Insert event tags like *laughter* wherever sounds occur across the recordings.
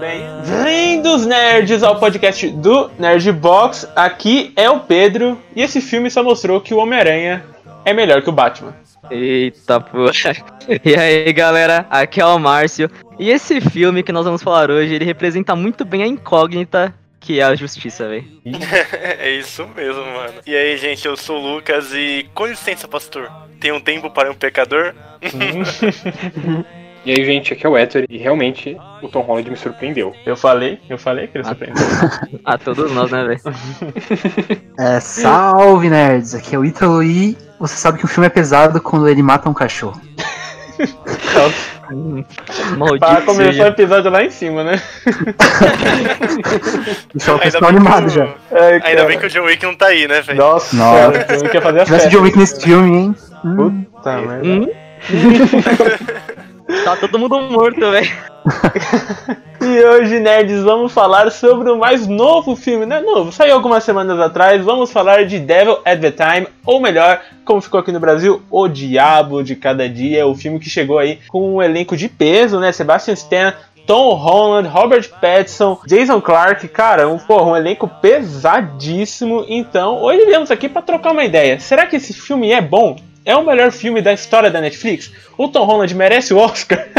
Bem-vindos, nerds, ao podcast do Nerdbox. Aqui é o Pedro e esse filme só mostrou que o Homem-Aranha é melhor que o Batman. Eita porra. *laughs* E aí galera, aqui é o Márcio. E esse filme que nós vamos falar hoje, ele representa muito bem a incógnita que é a justiça, velho. *laughs* é isso mesmo, mano. E aí, gente, eu sou o Lucas e com licença, pastor. Tem um tempo para um pecador? *laughs* E aí, gente, aqui é o Héctor e realmente o Tom Holland me surpreendeu. Eu falei, eu falei que ele surpreendeu. *laughs* a todos nós, né, velho? É, salve, nerds! Aqui é o Ítalo e você sabe que o filme é pesado quando ele mata um cachorro. Para começar o episódio lá em cima, né? *laughs* Deixa o pessoal animado já. Ai, Ainda bem que o John Wick não tá aí, né, velho? Nossa, Nossa. John Wick ia fazer a festa. John Wick nesse filme, hein? Puta hum. merda. Hum? *laughs* Tá todo mundo morto, velho. *laughs* e hoje, nerds, vamos falar sobre o mais novo filme, não é novo, saiu algumas semanas atrás. Vamos falar de Devil at the Time, ou melhor, como ficou aqui no Brasil, O Diabo de Cada Dia, o filme que chegou aí com um elenco de peso, né? Sebastian Stan, Tom Holland, Robert Pattinson, Jason Clark, cara, um, porra, um elenco pesadíssimo. Então, hoje viemos aqui para trocar uma ideia. Será que esse filme é bom? É o melhor filme da história da Netflix? O Tom Holland merece o Oscar? *laughs*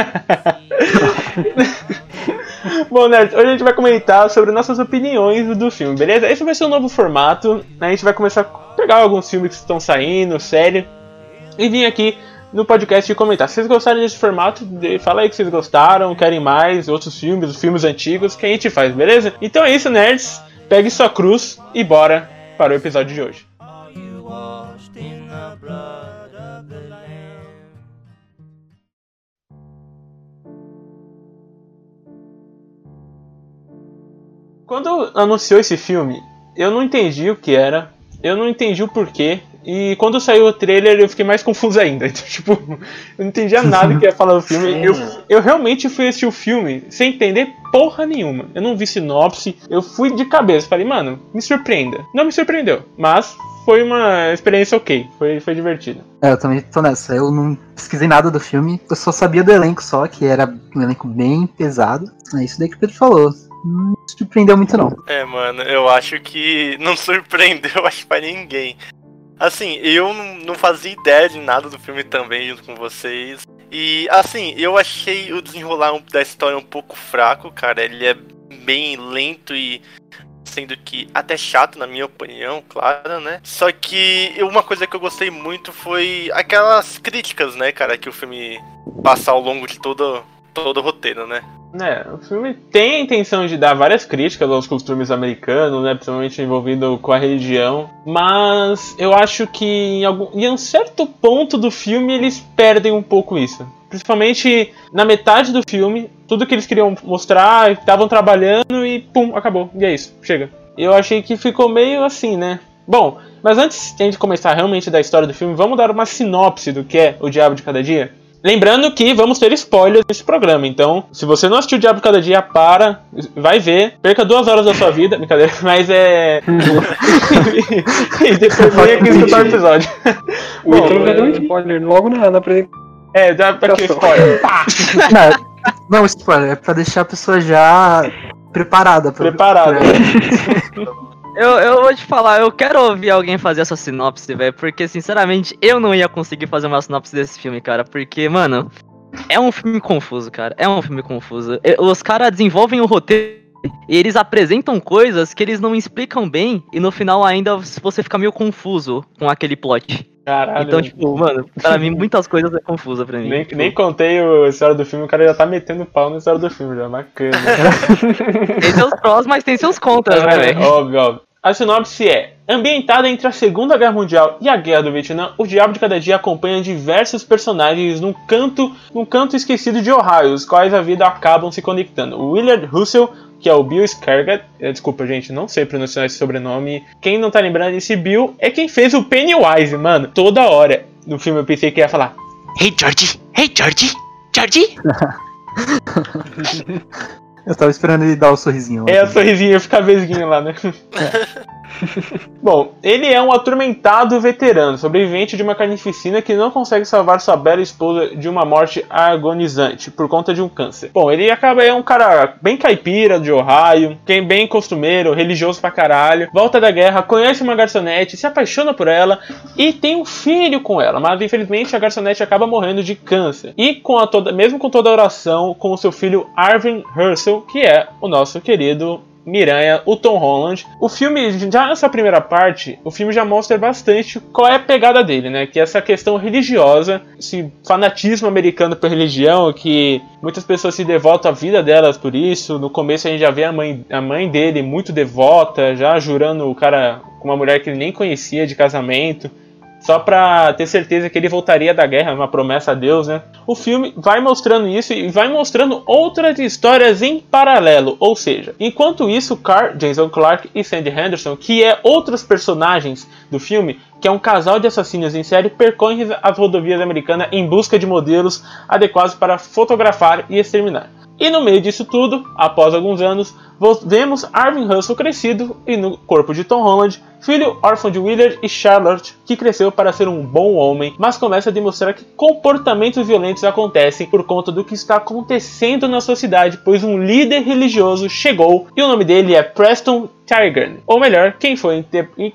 Bom, Nerd, hoje a gente vai comentar sobre nossas opiniões do filme, beleza? Esse vai ser um novo formato. Né? A gente vai começar a pegar alguns filmes que estão saindo, série, e vir aqui no podcast e comentar. Se vocês gostaram desse formato, fala aí que vocês gostaram, querem mais, outros filmes, os filmes antigos, que a gente faz, beleza? Então é isso, nerds. Pegue sua cruz e bora para o episódio de hoje. Quando anunciou esse filme, eu não entendi o que era, eu não entendi o porquê, e quando saiu o trailer eu fiquei mais *laughs* confuso ainda. Então, tipo, eu não entendia nada que ia falar do filme. *laughs* Eu, eu realmente fui assistir o filme sem entender porra nenhuma. Eu não vi sinopse, eu fui de cabeça. Falei, mano, me surpreenda. Não me surpreendeu, mas foi uma experiência ok, foi, foi divertida. É, eu também tô nessa. Eu não pesquisei nada do filme, eu só sabia do elenco só, que era um elenco bem pesado. É isso daí que o Pedro falou não surpreendeu muito, não. É, mano, eu acho que não *laughs* surpreendeu, acho pra ninguém. Assim, eu não fazia ideia de nada do filme também, junto com vocês. E, assim, eu achei o desenrolar da história um pouco fraco, cara. Ele é bem lento e sendo que até chato na minha opinião, claro, né? Só que uma coisa que eu gostei muito foi aquelas críticas, né, cara, que o filme passa ao longo de todo todo o roteiro, né? É, o filme tem a intenção de dar várias críticas aos costumes americanos, né, principalmente envolvido com a religião, mas eu acho que em, algum, em um certo ponto do filme eles perdem um pouco isso. Principalmente na metade do filme, tudo que eles queriam mostrar, estavam trabalhando e pum, acabou. E é isso, chega. Eu achei que ficou meio assim, né? Bom, mas antes de a gente começar realmente da história do filme, vamos dar uma sinopse do que é O Diabo de Cada Dia? Lembrando que vamos ter spoilers nesse programa, então se você não assistiu o Diabo Cada Dia, para, vai ver, perca duas horas da sua vida, *laughs* brincadeira, mas é. *laughs* e depois vem aqui escutar o episódio. O Ítalo já deu um spoiler logo na, na apresentação. É, dá pra que spoiler. não, não, spoiler, é pra deixar a pessoa já preparada. Pra, preparada. Pra... *laughs* Eu, eu vou te falar, eu quero ouvir alguém fazer essa sinopse, velho, porque sinceramente eu não ia conseguir fazer uma sinopse desse filme, cara, porque, mano, é um filme confuso, cara, é um filme confuso. Os caras desenvolvem o roteiro e eles apresentam coisas que eles não explicam bem e no final ainda você fica meio confuso com aquele plot. Caralho. Então, tipo, mano, pra mim muitas coisas é confusa pra mim. Nem, nem contei a história do filme, o cara já tá metendo pau na história do filme, já, bacana. *laughs* tem seus prós, mas tem seus contras, né, velho? Óbvio, óbvio. A sinopse é: ambientada entre a Segunda Guerra Mundial e a Guerra do Vietnã, o Diabo de Cada Dia acompanha diversos personagens num canto, num canto esquecido de Ohio, os quais a vida acabam se conectando. O Willard Russell, que é o Bill Skarsgård, eh, desculpa gente, não sei pronunciar esse sobrenome. Quem não tá lembrando desse Bill é quem fez o Pennywise, mano. Toda hora no filme eu pensei que ia falar: Hey Georgie, hey Georgie, Georgie. *laughs* Eu tava esperando ele dar o sorrisinho. É, o sorrisinho, ficar vesguinho lá, né? *laughs* *laughs* Bom, ele é um atormentado veterano, sobrevivente de uma carnificina que não consegue salvar sua bela esposa de uma morte agonizante por conta de um câncer. Bom, ele acaba é um cara bem caipira de Ohio, quem bem costumeiro, religioso pra caralho, volta da guerra, conhece uma garçonete, se apaixona por ela e tem um filho com ela, mas infelizmente a garçonete acaba morrendo de câncer. E com a toda, mesmo com toda a oração, com o seu filho Arvin Herschel, que é o nosso querido Miranha, o Tom Holland. O filme, já nessa primeira parte, o filme já mostra bastante qual é a pegada dele, né? Que é essa questão religiosa, esse fanatismo americano por religião, que muitas pessoas se devotam a vida delas por isso. No começo a gente já vê a mãe, a mãe dele muito devota, já jurando o cara com uma mulher que ele nem conhecia de casamento só pra ter certeza que ele voltaria da guerra, uma promessa a Deus, né? O filme vai mostrando isso e vai mostrando outras histórias em paralelo, ou seja, enquanto isso, Carl, Jason Clark e Sandy Henderson, que é outros personagens do filme, que é um casal de assassinos em série, percorrem as rodovias americanas em busca de modelos adequados para fotografar e exterminar. E no meio disso tudo, após alguns anos, vemos Arvin Russell crescido e no corpo de Tom Holland, filho órfão de Willard e Charlotte, que cresceu para ser um bom homem, mas começa a demonstrar que comportamentos violentos acontecem por conta do que está acontecendo na sua cidade, pois um líder religioso chegou e o nome dele é Preston Tigern. Ou melhor, quem foi,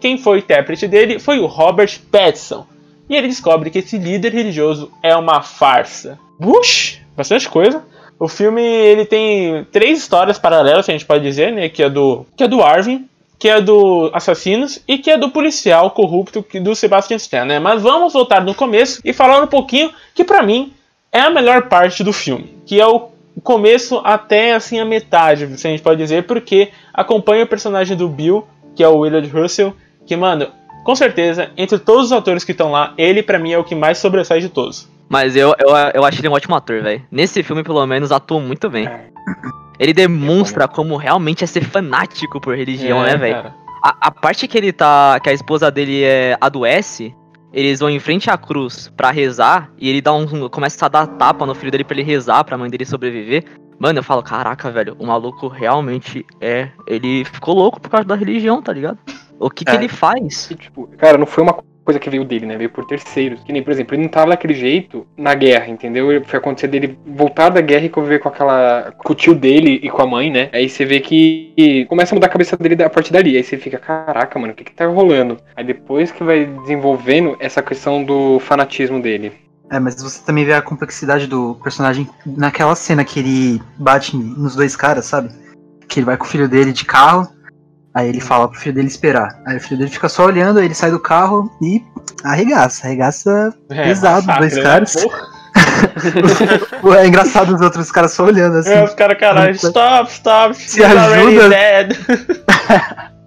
quem foi intérprete dele foi o Robert Pattinson. E ele descobre que esse líder religioso é uma farsa. Bush, bastante coisa. O filme ele tem três histórias paralelas, a gente pode dizer, né? Que é do, que é do Arvin, que é do Assassinos e que é do policial corrupto do Sebastian Stan, né? Mas vamos voltar no começo e falar um pouquinho que para mim é a melhor parte do filme, que é o começo até assim a metade, se a gente pode dizer, porque acompanha o personagem do Bill, que é o Willard Russell, que mano, com certeza, entre todos os atores que estão lá, ele para mim é o que mais sobressai de todos. Mas eu, eu, eu acho ele um ótimo ator, velho. Nesse filme, pelo menos, atua muito bem. *laughs* É. Ele demonstra como realmente é ser fanático por religião, É, né, velho? A, a parte que ele tá. que a esposa dele é, adoece, eles vão em frente à cruz pra rezar, e ele dá um. começa a dar tapa no filho dele pra ele rezar, pra mãe dele sobreviver. Mano, eu falo, caraca, velho, o maluco realmente é. Ele ficou louco por causa da religião, tá ligado? O que, que É. ele faz? E, tipo, cara, não foi uma coisa que veio dele, né? Veio por terceiros. Que nem, por exemplo, ele não tava daquele jeito na guerra, entendeu? Foi acontecer dele voltar da guerra e conviver com aquela. com o tio dele e com a mãe, né? Aí você vê que que começa a mudar a cabeça dele a partir dali. Aí você fica, caraca, mano, o que que tá rolando? Aí depois que vai desenvolvendo essa questão do fanatismo dele. É, mas você também vê a complexidade do personagem naquela cena que ele bate nos dois caras, sabe? Que ele vai com o filho dele de carro, aí ele fala pro filho dele esperar. Aí o filho dele fica só olhando, aí ele sai do carro e arregaça, arregaça É, pesado, massacre, dois né? caras. *laughs* É engraçado os outros caras só olhando assim. É, os caras, caralho, stop, stop, Se ajuda. dead. *laughs*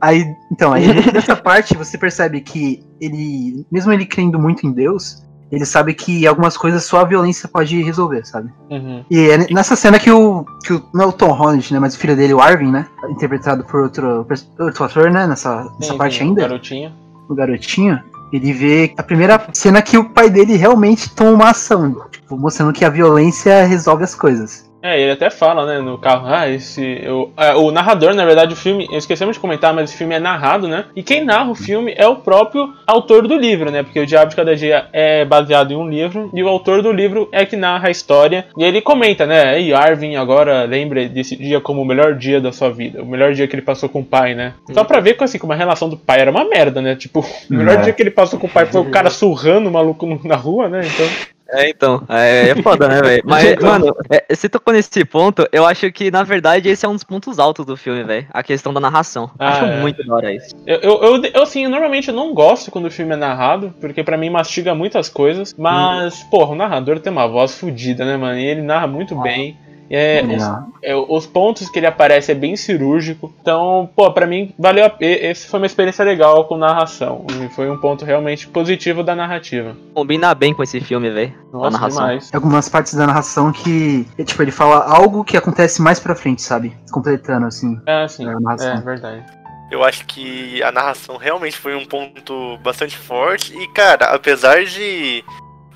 Aí, então, aí nessa parte você percebe que ele, mesmo ele crendo muito em Deus, ele sabe que algumas coisas só a violência pode resolver, sabe? Uhum. E é nessa cena que o, que o. Não é o Tom Holland, né? Mas o filho dele, o Arvin, né? Interpretado por outro, outro ator, né? Nessa, nessa Sim, parte sim, ainda, Garotinho. o garotinho. Ele vê a primeira cena que o pai dele realmente toma uma ação. Tipo, mostrando que a violência resolve as coisas. É, ele até fala, né, no carro, ah, esse. eu- é, o narrador, na verdade, o filme, esquecemos de comentar, mas o filme é narrado, né? E quem narra o filme é o próprio autor do livro, né? Porque o Diabo de Cada Dia é baseado em um livro, e o autor do livro é que narra a história. E ele comenta, né? E Arvin agora lembra desse dia como o melhor dia da sua vida, o melhor dia que ele passou com o pai, né? Só pra ver assim, como a relação do pai era uma merda, né? Tipo, *laughs* o melhor É. dia que ele passou com o pai foi o *laughs* cara surrando o maluco na rua, né? Então. É, então, é, é foda, né, velho? Mas, Então. *laughs* mano, é, você tocou nesse ponto, eu acho que, na verdade, esse é um dos pontos altos do filme, velho. A questão da narração. Ah, acho é. muito da hora isso. Eu, eu, eu, eu, assim, normalmente eu não gosto quando o filme é narrado, porque pra mim mastiga muitas coisas, mas, porra, o narrador tem uma voz fodida, né, mano? E ele narra muito bem. É, os, é, os pontos que ele aparece é bem cirúrgico. Então, pô, pra mim, valeu a pena. Essa foi uma experiência legal com narração. E foi um ponto realmente positivo da narrativa. Combina bem com esse filme, velho. A Nossa, narração. demais. Tem algumas partes da narração que, é, tipo, ele fala algo que acontece mais pra frente, sabe? Completando, assim. É, assim, a narração. é verdade. Eu acho que a narração realmente foi um ponto bastante forte. E, cara, apesar de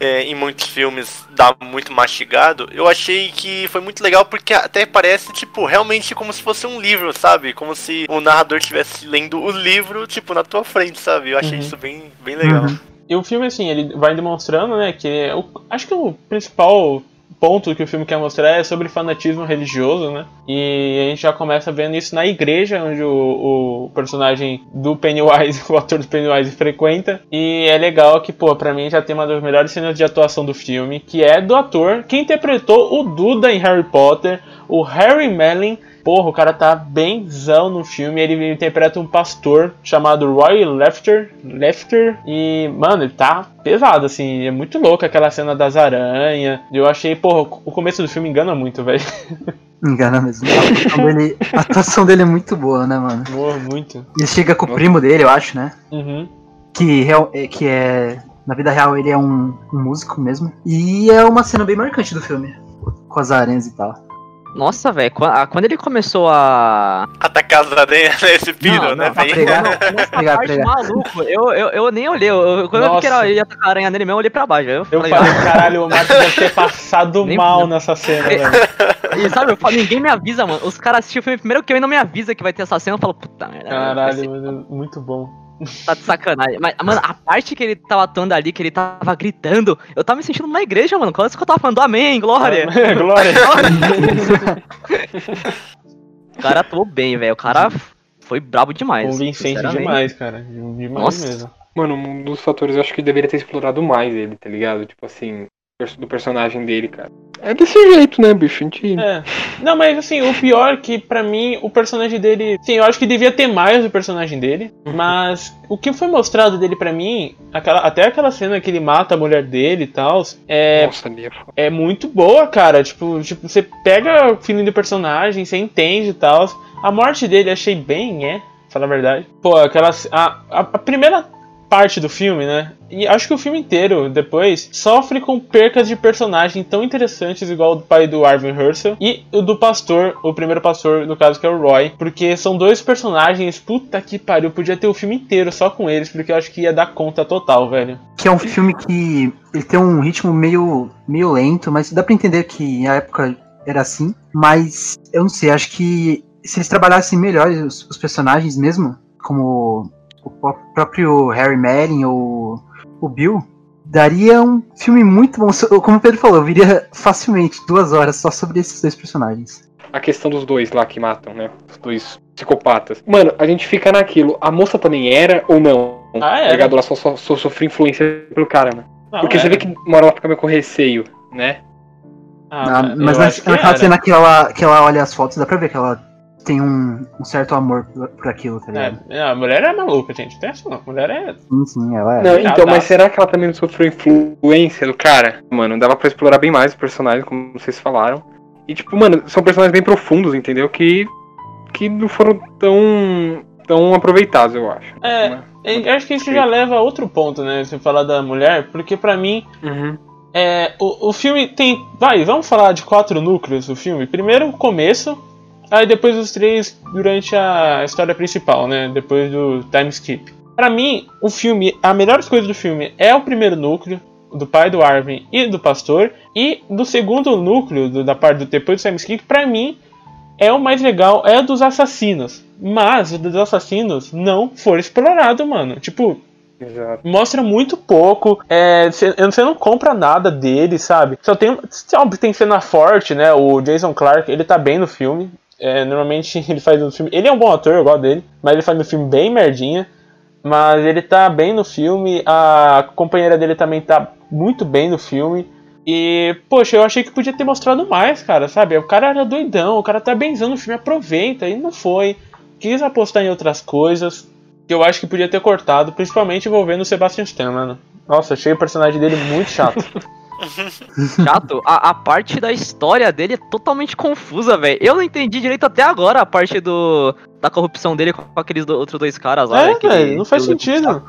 é, em muitos filmes dá muito mastigado, eu achei que foi muito legal porque até parece, tipo, realmente como se fosse um livro, sabe? Como se o narrador estivesse lendo o livro, tipo, na tua frente, sabe? Eu achei Uhum. isso bem, bem legal. Uhum. E o filme, assim, ele vai demonstrando, né, que é acho que o principal ponto que o filme quer mostrar é sobre fanatismo religioso, né? E a gente já começa vendo isso na igreja, onde o, o personagem do Pennywise, *laughs* o ator do Pennywise, frequenta. E é legal que, pô, pra mim já tem uma das melhores cenas de atuação do filme, que é do ator que interpretou o Duda em Harry Potter, o Harry Mellon. Porra, o cara tá benzão no filme. Ele interpreta um pastor chamado Roy Lefter. Lefter. E, mano, ele tá pesado, assim. É muito louco aquela cena das aranhas. Eu achei, porra, o começo do filme engana muito, velho. *laughs* Engana mesmo. A atuação, dele, a atuação dele é muito boa, né, mano? Porra, muito. Ele chega com o primo dele, eu acho, né? Uhum. Que, real- é- que é. Na vida real ele é um, um músico mesmo. E é uma cena bem marcante do filme. Com as aranhas e tal. Nossa, velho, ah, quando ele começou a. Atacar as aranhas nesse piro, Não, né? *laughs* não, pregar, Nessa pregar, parte pregar. maluco, eu, eu, eu nem olhei. Eu, quando eu vi que era, Nossa. ia atacar a aranha nele mesmo, eu olhei pra baixo. Eu Eu falei, falei, caralho, o Marcos deve ter passado *laughs* Nem mal fudeu. nessa cena, velho. *laughs* E sabe, eu falo, ninguém me avisa, mano. Os caras assistem o filme primeiro que eu e não me avisa que vai ter essa cena. Eu falo, puta merda. Caralho, mano, muito bom. Tá de sacanagem. Mas, mano, a parte que ele tava atuando ali, que ele tava gritando, eu tava me sentindo numa igreja, mano. Quase que eu tava falando, amém, glória. Glória. *laughs* O cara atuou bem, velho. O cara foi brabo demais. Convincente demais, cara. Demais Nossa. mesmo. Mano, um dos fatores eu acho que deveria ter explorado mais ele, tá ligado? Tipo assim, do personagem dele, cara. É desse jeito, né, bicho? A gente. É. Não, mas assim, o pior é que pra mim o personagem dele. Sim, eu acho que devia ter mais do personagem dele. Mas o que foi mostrado dele pra mim, aquela, até aquela cena que ele mata a mulher dele e tal, é, Nossa, é é muito boa, cara. Tipo, tipo, você pega o feeling do personagem, você entende e tal. A morte dele achei bem, é, falar a verdade. Pô, aquela. A, a, a primeira parte do filme, né? E acho que o filme inteiro, depois, sofre com percas de personagem tão interessantes, igual o do pai do Arvin Herschel e o do pastor, o primeiro pastor, no caso, que é o Roy. Porque são dois personagens, puta que pariu, podia ter o filme inteiro só com eles, porque eu acho que ia dar conta total, velho. Que é um filme que ele tem um ritmo meio, meio lento, mas dá pra entender que na época era assim. Mas eu não sei, acho que se eles trabalhassem melhor os, os personagens mesmo, como o pró- próprio Harry Mellon ou o Bill, daria um filme muito bom. Como o Pedro falou, eu viria facilmente duas horas só sobre esses dois personagens. A questão dos dois lá que matam, né? Os dois psicopatas. Mano, a gente fica naquilo. A moça também era ou não? Ah, era. ligado? Ela só, só, só sofreu influência pelo cara, mano. Não, Porque você era. vê que uma hora ela fica meio com receio, né? Ah, Ah, mas na, naquela era. cena que ela, que ela olha as fotos, dá pra ver que ela tem um, um certo amor por, por aquilo, tá ligado? É, a mulher é maluca, gente. Não tem essa não. A mulher é. Sim, sim, ela é. Não, então, mas será que ela também não sofreu influência do cara? Mano, dava pra explorar bem mais os personagens, como vocês falaram. E, tipo, mano, são personagens bem profundos, entendeu? Que, que não foram tão, tão aproveitados, eu acho. É, Né? eu acho que isso já leva a outro ponto, né? Você falar da mulher, porque pra mim, Uhum. é, o, o filme tem. Vai, vamos falar de quatro núcleos do filme. Primeiro o começo, aí depois os três durante a história principal, né? Depois do time skip. Pra mim, o filme, a melhor coisa do filme é o primeiro núcleo, do pai do Arvin e do pastor, e do segundo núcleo, do- da parte do depois do time skip, pra mim, é o mais legal, é o dos assassinos. Mas o dos assassinos não foi explorado, mano. Tipo, Exato. mostra muito pouco. é, Você você não compra nada dele, sabe? Só tem, óbvio, tem cena forte, né? O Jason Clark, ele tá bem no filme. É, normalmente *laughs* ele faz no filme. Ele é um bom ator, eu gosto dele, mas ele faz no filme bem merdinha. Mas ele tá bem no filme. A companheira dele também tá muito bem no filme. E, poxa, eu achei que podia ter mostrado mais, cara, sabe? O cara era doidão, o cara tá benzando o filme, aproveita, e não foi. Quis apostar em outras coisas que eu acho que podia ter cortado, principalmente envolvendo o Sebastian Stan, mano. Nossa, achei o personagem dele muito chato. *laughs* *laughs* Chato, a, a parte da história dele é totalmente confusa, velho. Eu não entendi direito até agora a parte do da corrupção dele com aqueles do- outros dois caras lá. é, aquele- velho, não faz sentido.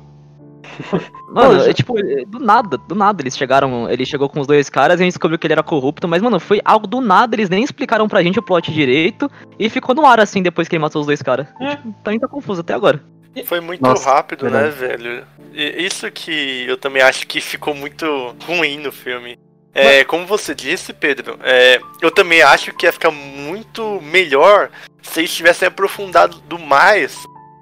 *laughs* Mano, é tipo, do nada, do nada eles chegaram, ele chegou com os dois caras e a gente descobriu que ele era corrupto, mas mano, foi algo do nada, eles nem explicaram pra gente o plot direito e ficou no ar assim depois que ele matou os dois caras. É. Tipo, tá confuso até agora. Foi muito Nossa, rápido, né, velho? E Isso que eu também acho que ficou muito ruim no filme. É, como você disse, Pedro, é, eu também acho que ia ficar muito melhor se eles tivessem aprofundado do mais,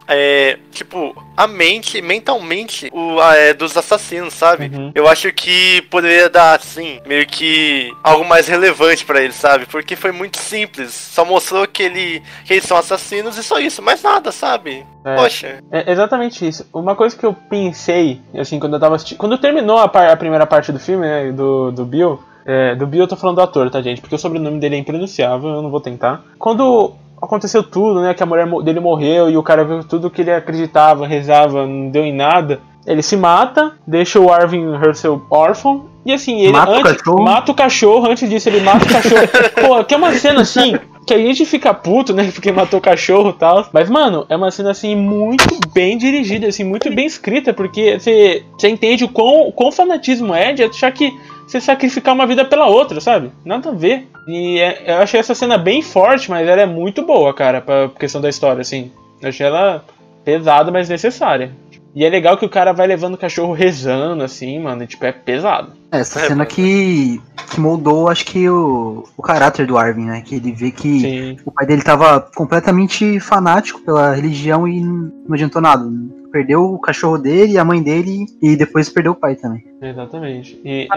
é, tipo, a mente, mentalmente, o, a, é, dos assassinos, sabe? Uhum. Eu acho que poderia dar, assim, meio que algo mais relevante pra eles, sabe? Porque foi muito simples. Só mostrou que, ele, que eles são assassinos e só isso, mais nada, sabe? É. Poxa. É exatamente isso. Uma coisa que eu pensei, assim, quando eu tava assistindo. Quando terminou a, par- a primeira parte do filme, né, do, do Bill. é, do Bill eu tô falando do ator, tá, gente? Porque o sobrenome dele é impronunciável, eu não vou tentar. Quando aconteceu tudo, né, que a mulher dele morreu e o cara viu tudo que ele acreditava, rezava, não deu em nada. Ele se mata, deixa o Arvin Herschel órfão. E assim, ele Mata o antes, cachorro. mata o cachorro, antes disso ele mata o cachorro. *laughs* Pô, que é uma cena assim, que a gente fica puto, né? Porque matou o cachorro e tal. Mas, mano, é uma cena assim muito bem dirigida, assim, muito bem escrita, porque você, entende o quão, o quão fanatismo é de achar que você sacrificar uma vida pela outra, sabe? Nada a ver. E é- eu achei essa cena bem forte, mas ela é muito boa, cara, pra questão da história, assim. Eu achei ela pesada, mas necessária. E é legal que o cara vai levando o cachorro rezando, assim, mano, e, tipo, é pesado. É, Essa É, cena que, que moldou, acho que, o, o caráter do Arvin, né? Que ele vê que Sim. o pai dele tava completamente fanático pela religião e não adiantou nada. Perdeu o cachorro dele, a mãe dele e depois perdeu o pai também. Exatamente. E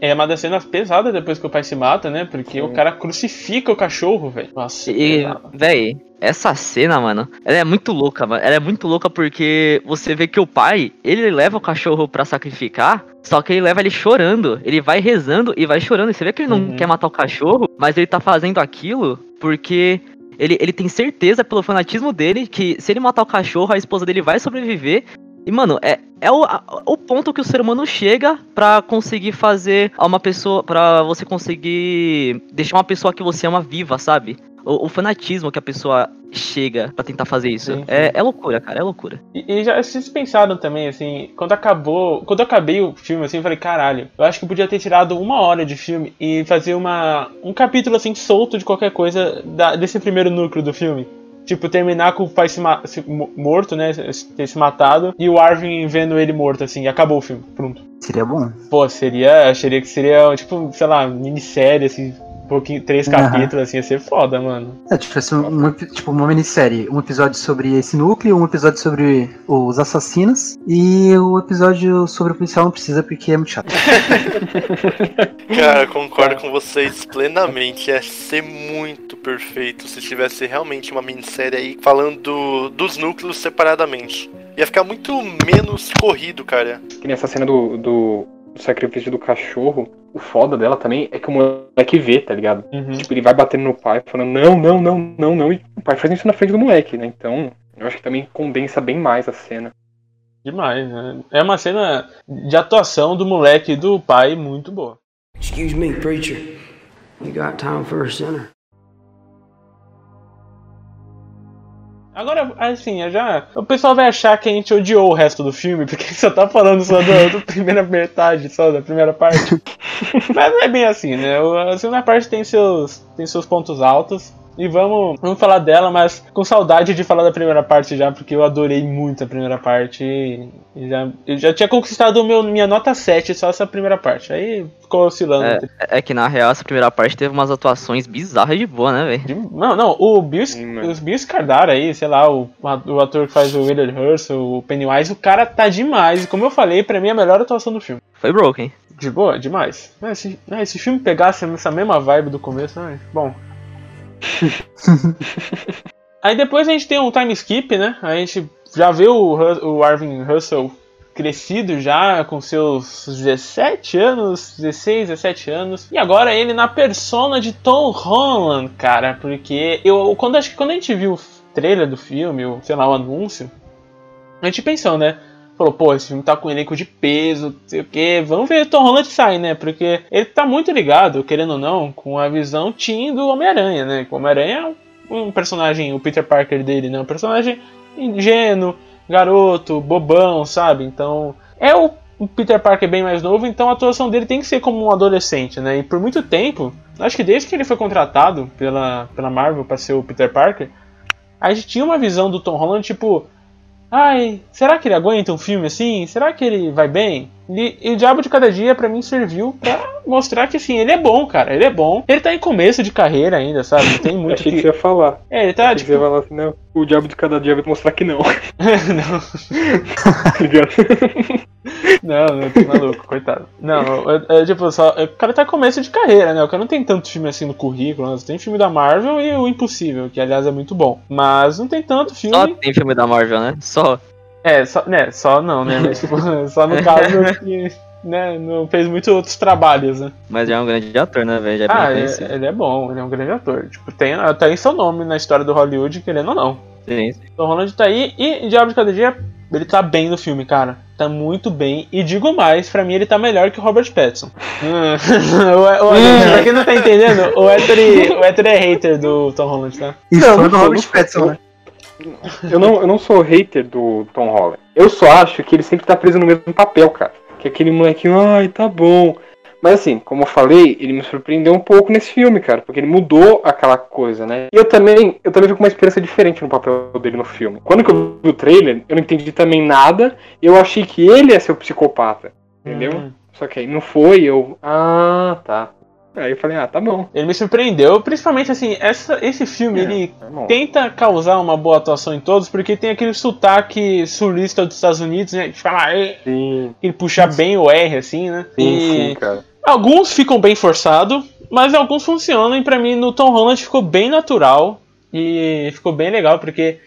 é, é uma das cenas pesadas depois que o pai se mata, né? Porque o cara crucifica o cachorro, velho. Nossa, E, véi, essa cena, mano, ela é muito louca, mano. Ela é muito louca porque você vê que o pai, ele leva o cachorro pra sacrificar, só que ele leva ele chorando. Ele vai rezando e vai chorando. E você vê que ele não Uhum. quer matar o cachorro, mas ele tá fazendo aquilo porque ele, ele tem certeza pelo fanatismo dele que se ele matar o cachorro, a esposa dele vai sobreviver. E, mano, é, é o, a- o ponto que o ser humano chega pra conseguir fazer uma pessoa. pra você conseguir deixar uma pessoa que você ama viva, sabe? O, o fanatismo que a pessoa chega pra tentar fazer isso. Sim, sim. É, é loucura, cara, é loucura. E, e já vocês pensaram também, assim, quando acabou. Quando eu acabei o filme, assim, eu falei, caralho, eu acho que podia ter tirado uma hora de filme e fazer uma. um capítulo assim solto de qualquer coisa da- desse primeiro núcleo do filme. Tipo, terminar com o pai se se- mo- morto, né? Ter se matado, e o Arvin vendo ele morto, assim, e acabou o filme. Pronto. Seria bom. Pô, seria. Acharia que seria, tipo, sei lá, minissérie, assim, pouquinho, três capítulos, assim, ia ser foda, mano. É, tipo, assim, um, epi- tipo uma minissérie. Um episódio sobre esse núcleo, um episódio sobre os assassinos e o episódio sobre o policial não precisa porque é muito chato. *laughs* Cara, eu concordo com vocês plenamente. Ia ser muito perfeito se tivesse realmente uma minissérie aí falando do- dos núcleos separadamente. Ia ficar muito menos corrido, cara. Que nessa cena do, do, do sacrifício do cachorro, o foda dela também é que o moleque vê, tá ligado? Uhum. Tipo, ele vai batendo no pai, falando, não, não, não, não, não. E o pai faz isso na frente do moleque, né? Então, eu acho que também condensa bem mais a cena. Demais, né? É uma cena de atuação do moleque e do pai muito boa. Excuse me, preacher. You got time for a sinner? Agora, assim, eu já. O pessoal vai achar que a gente odiou o resto do filme, porque *laughs* só tá falando só da, *laughs* primeira metade, só da primeira parte. *laughs* Mas não é bem assim, né? O- A segunda parte tem seus, tem seus pontos altos. E vamos, vamos falar dela, mas com saudade de falar da primeira parte já, porque eu adorei muito a primeira parte. E, e já, eu já tinha conquistado o meu, minha nota 7 só essa primeira parte. Aí ficou oscilando. É, é que na real essa primeira parte teve umas atuações bizarras de boa, né, velho? Não, não, o Bill, mano. os Bill Scardar aí, sei lá, o, o ator que faz o Willard Herschel, o Pennywise, o cara tá demais. E como eu falei, pra mim é a melhor atuação do filme. Foi broken. De boa, demais. Mas se, né, se o filme pegasse essa mesma vibe do começo, né, bom. *laughs* aí depois a gente tem um time skip, né? A gente já vê o, o Arvin Russell crescido já, com seus 17 anos, 16, 17 anos. E agora ele na persona de Tom Holland, cara, porque eu quando acho que quando a gente viu o trailer do filme, ou sei lá, o anúncio, a gente pensou, né? Falou, pô, esse filme tá com um elenco de peso, sei o que, vamos ver Tom Holland sai, né? Porque ele tá muito ligado, querendo ou não, com a visão teen do Homem-Aranha, né? O Homem-Aranha é um, personagem, o Peter Parker dele, né? Um personagem ingênuo, garoto, bobão, sabe? Então, é o Peter Parker bem mais novo, então a atuação dele tem que ser como um adolescente, né? E por muito tempo, acho que desde que ele foi contratado pela, pela Marvel para ser o Peter Parker, a gente tinha uma visão do Tom Holland, tipo, ai, será que ele aguenta um filme assim? Será que ele vai bem? E, e o Diabo de Cada Dia, pra mim, serviu pra mostrar que, assim, ele é bom, cara. Ele é bom. Ele tá em começo de carreira ainda, sabe? Não tem *laughs* muito Achei que que... você ia falar. É, ele tá, Achei que você tipo... ia falar assim, não. O diabo de cada dia vai mostrar que não. *laughs* não, *laughs* não, não, tô maluco, coitado. Não, é, é, tipo, só... O cara tá em começo de carreira, né? O cara não tem tanto filme assim no currículo. Né? Tem filme da Marvel e o Impossível, que, aliás, é muito bom. Mas não tem tanto filme... Só tem filme da Marvel, né? Só. É, só, né, só não, né? Mas, tipo, *laughs* só no caso *laughs* que né, não fez muitos outros trabalhos, né? Mas já é um grande ator, né, velho? Já é Ah, conhecido. ele, ele é bom, ele é um grande ator. Tipo, tem até seu nome na história do Hollywood, querendo ou não. Sim. Tom Holland tá aí e Diabo de Cada Dia, ele tá bem no filme, cara. Tá muito bem. E digo mais, pra mim ele tá melhor que o Robert Pattinson. *laughs* O, o, pra quem não tá entendendo, o Héctor, o Héctor é hater do Tom Holland, tá? E Não, fã do Robert Pattinson, né? Eu não, eu não sou hater do Tom Holland. Eu só acho que ele sempre tá preso no mesmo papel, cara. Que aquele molequinho, ai, tá bom. Mas assim, como eu falei, ele me surpreendeu um pouco nesse filme, cara, porque ele mudou aquela coisa, né? E eu também, eu também vi com uma experiência diferente no papel dele no filme. Quando que eu vi o trailer, eu não entendi também nada, eu achei que ele ia ser o psicopata, entendeu? Hum. Só que aí não foi, eu, ah, tá. Aí eu falei, ah, tá bom. Ele me surpreendeu, principalmente assim, essa, esse filme, É, ele tá tenta causar uma boa atuação em todos, porque tem aquele sotaque sulista dos Estados Unidos, né? De falar, Sim, ele puxa bem o R, assim, né? sim, E sim, cara. alguns ficam bem forçados, mas alguns funcionam, e pra mim no Tom Holland ficou bem natural e ficou bem legal, porque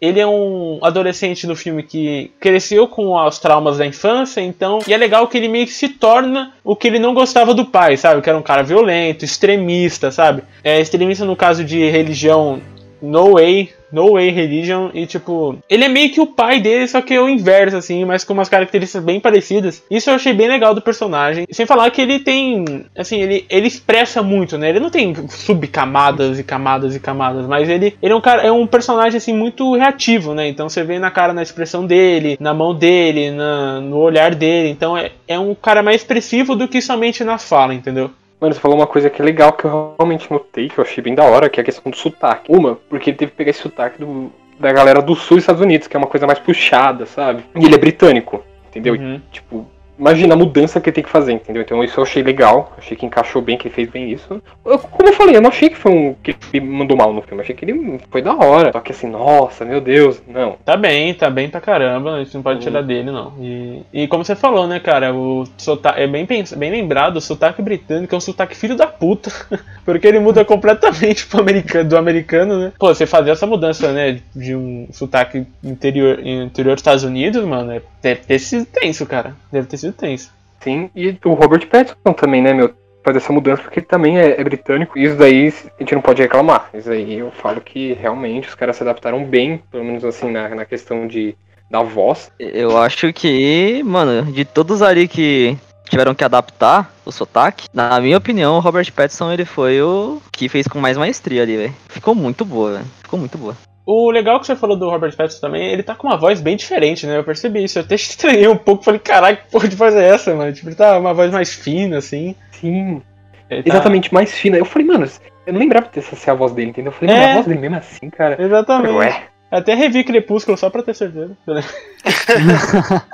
ele é um adolescente no filme que cresceu com os traumas da infância, então. E é legal que ele meio que se torna o que ele não gostava do pai, sabe? Que era um cara violento, extremista, sabe? É, extremista no caso de religião. No way, no way religion, e tipo, ele é meio que o pai dele, só que é o inverso, assim, mas com umas características bem parecidas. Isso eu achei bem legal do personagem. Sem falar que ele tem, assim, ele, ele expressa muito, né? Ele não tem subcamadas e camadas e camadas, mas ele, ele é um cara, é um personagem, assim, muito reativo, né? Então você vê na cara, na expressão dele, na mão dele, na, no olhar dele. Então é, é um cara mais expressivo do que somente na fala, entendeu? Mano, você falou uma coisa que é legal, que eu realmente notei, que eu achei bem da hora, que é a questão do sotaque. Uma, porque ele teve que pegar esse sotaque do, da galera do sul dos Estados Unidos, que é uma coisa mais puxada, sabe? E ele é britânico, entendeu? Uhum. Tipo, imagina a mudança que ele tem que fazer, entendeu? Então isso eu achei legal, achei que encaixou bem, que ele fez bem isso. Eu- como eu falei, eu não achei que foi um que ele mandou mal no filme, achei que ele foi da hora. Só que assim, nossa, meu Deus, não. Tá bem, tá bem pra caramba, a gente não pode tirar dele, não. E, e como você falou, né, cara, o sotaque, é bem, bem lembrado, o sotaque britânico é um sotaque filho da puta, *laughs* porque ele muda completamente pro americano, do americano, né? Pô, você fazer essa mudança, né, de um sotaque interior, interior dos Estados Unidos, mano, é, deve ter sido tenso, cara, deve ter sido tenso. Sim, e o Robert Pattinson também, né, meu? Fazer essa mudança porque ele também é, é britânico. E isso daí a gente não pode reclamar. Isso aí eu falo que realmente os caras se adaptaram bem, pelo menos assim, na, na questão de da voz. Eu acho que, mano, de todos ali que tiveram que adaptar o sotaque, na minha opinião, o Robert Pattinson ele foi o que fez com mais maestria ali, velho. Ficou muito boa, velho. Ficou muito boa. O legal que você falou do Robert Pattinson também, ele tá com uma voz bem diferente, né? Eu percebi isso. Eu até *laughs* estranhei um pouco, falei, caralho, que porra de voz é essa, mano? Tipo, ele tá uma voz mais fina, assim. Sim, tá- exatamente, mais fina. Eu falei, mano, eu não lembrava dessa ser a voz dele, entendeu? Eu falei, É. mano, a voz dele mesmo é assim, cara. Exatamente. Ué. Até revi Crepúsculo só pra ter certeza. *laughs*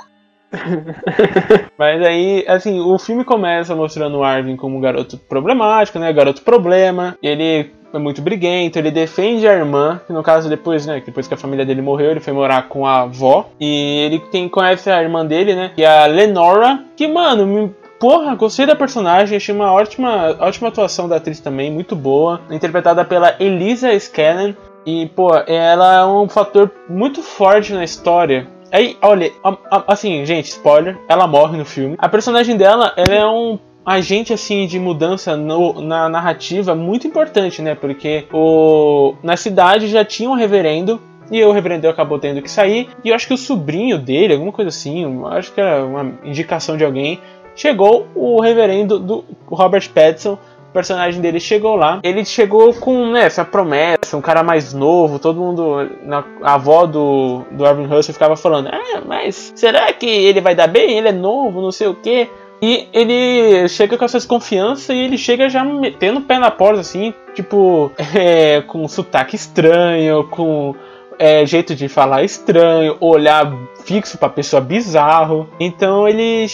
Mas aí, assim, o filme começa mostrando o Arvin como um garoto problemático, né? Garoto problema. Ele é muito briguento, ele defende a irmã, que no caso depois, né? Depois que a família dele morreu, ele foi morar com a avó. E ele tem, conhece a irmã dele, né? Que é a Lenora. Que, mano, me Porra, gostei da personagem, achei uma ótima, ótima atuação da atriz também, muito boa. Interpretada pela Elisa Scanlon. E, pô, ela é um fator muito forte na história. Aí, olha, assim, gente, spoiler, ela morre no filme. A personagem dela, ela é um agente, assim, de mudança no- na narrativa muito importante, né? Porque o, na cidade já tinha um reverendo e o reverendo acabou tendo que sair. E eu acho que o sobrinho dele, alguma coisa assim, acho que era uma indicação de alguém. Chegou o reverendo do Robert Pattinson, o personagem dele chegou lá. Ele chegou com né, essa promessa, um cara mais novo. Todo mundo, na, a avó do, do Arvin Russell ficava falando: Ah, mas será que ele vai dar bem? Ele é novo, não sei o quê. E ele chega com essa desconfiança e ele chega já metendo o pé na porta, assim, tipo, *laughs* é, com um sotaque estranho, com é, jeito de falar estranho, olhar fixo pra pessoa bizarro. Então ele,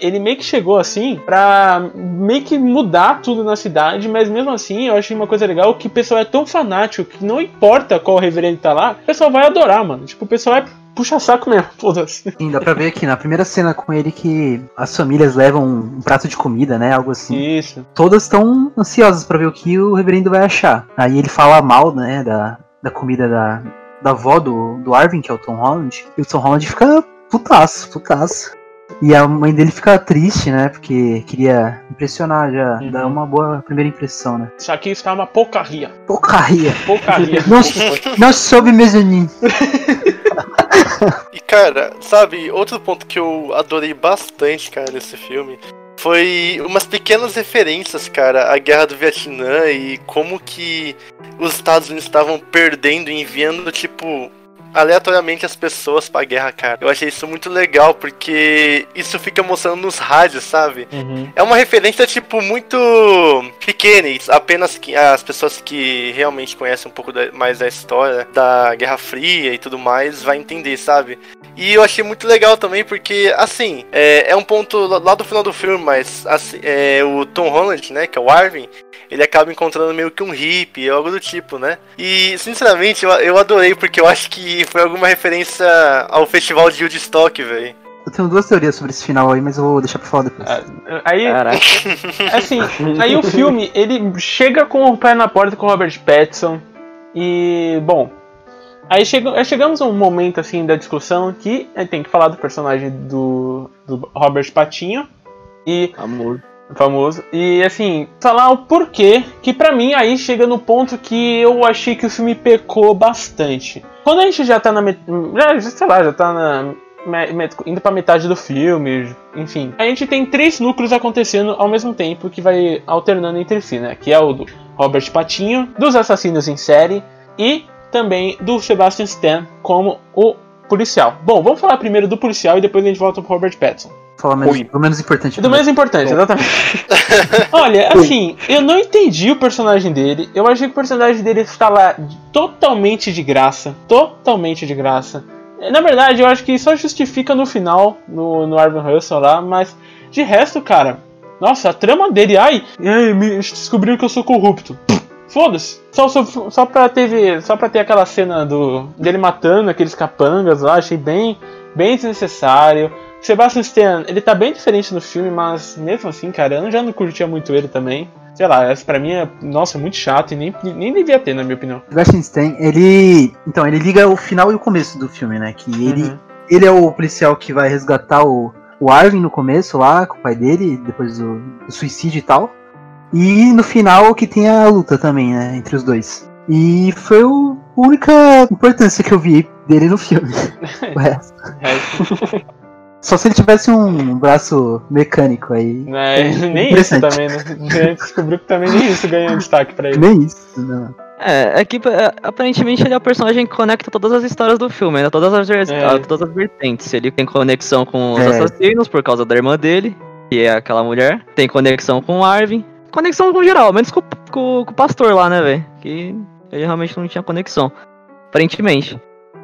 ele meio que chegou assim pra meio que mudar tudo na cidade, mas mesmo assim eu achei uma coisa legal que o pessoal é tão fanático que não importa qual reverendo tá lá, o pessoal vai adorar, mano. Tipo, o pessoal é puxa saco mesmo, foda-se. Sim, dá pra ver aqui na primeira cena com ele que as famílias levam um prato de comida, né? Algo assim. Isso. Todas estão ansiosas pra ver o que o reverendo vai achar. Aí ele fala mal, né, da, da comida da, da avó do, do Arvin, que é o Tom Holland. E o Tom Holland fica putaço, putaço. E a mãe dele fica triste, né? Porque queria impressionar, já Uhum. dar uma boa primeira impressão, né? Isso aqui está uma porcaria. Porcaria! Porcaria. Não, não soube mezanin. *laughs* *laughs* E cara, sabe, outro ponto que eu adorei bastante, cara, nesse filme foi umas pequenas referências, cara, à guerra do Vietnã e como que os Estados Unidos estavam perdendo enviando, tipo, aleatoriamente as pessoas pra guerra, cara. Eu achei isso muito legal, porque isso fica mostrando nos rádios, sabe? Uhum. É uma referência, tipo, muito pequena, apenas que as pessoas que realmente conhecem um pouco da- mais da história da Guerra Fria e tudo mais vai entender, sabe? E eu achei muito legal também, porque, assim, é, é um ponto lá lá do final do filme, mas assim, é, o Tom Holland, né, que é o Arvin, ele acaba encontrando meio que um hippie, algo do tipo, né? E, sinceramente, eu, eu adorei, porque eu acho que foi alguma referência ao festival de Woodstock, velho. Eu tenho duas teorias sobre esse final aí, mas eu vou deixar pra falar depois. Ah, Aí, Caraca. *laughs* assim, aí o filme, ele chega com o pé na porta com o Robert Pattinson e, bom, aí chega, aí chegamos a um momento, assim, da discussão que gente tem que falar do personagem do, do Robert Patinho e Amor. Famoso. E assim, falar o porquê, que pra mim aí chega no ponto que eu achei que o filme pecou bastante. Quando a gente já tá na já, sei lá, já tá na indo pra metade do filme, enfim. A gente tem três núcleos acontecendo ao mesmo tempo que vai alternando entre si, né? Que é o do Robert Patinho, dos assassinos em série e também do Sebastian Stan como o policial. Bom, vamos falar primeiro do policial e depois a gente volta pro Robert Pattinson. Falar menos, do menos importante. Do mais importante, exatamente. *laughs* Olha, assim, eu não entendi o personagem dele. Eu achei que o personagem dele está lá totalmente de graça. Totalmente de graça. Na verdade, eu acho que só justifica no final, no, no Arvin Russell lá, mas de resto, cara. Nossa, a trama dele, ai, ai me descobriram que eu sou corrupto. Foda-se. Só, só, só, pra ter, só pra ter aquela cena do dele matando aqueles capangas lá, achei bem, bem desnecessário. Sebastian Stan, ele tá bem diferente no filme, mas mesmo assim, cara, eu já não curtia muito ele também. Sei lá, essa pra mim é, nossa, muito chato e nem, nem devia ter, na minha opinião. Sebastian Stan, ele. Então, ele liga o final e o começo do filme, né? Que ele, Uhum. ele é o policial que vai resgatar o, o Arvin no começo lá, com o pai dele, depois do, do suicídio e tal. E no final que tem a luta também, né? Entre os dois. E foi o- a única importância que eu vi dele no filme. *laughs* O resto. É, Só se ele tivesse um braço mecânico aí. né, *laughs* nem isso também, né? Descobriu que também nem isso ganhou destaque pra ele. Nem isso, não. É, é que é, aparentemente ele é o personagem que conecta todas as histórias do filme, né? Todas as, É. ah, todas as vertentes. Ele tem conexão com os É. assassinos por causa da irmã dele, que é aquela mulher. Tem conexão com o Arvin. Conexão com geral, menos com, com- com o pastor lá, né, velho? Que ele realmente não tinha conexão. Aparentemente.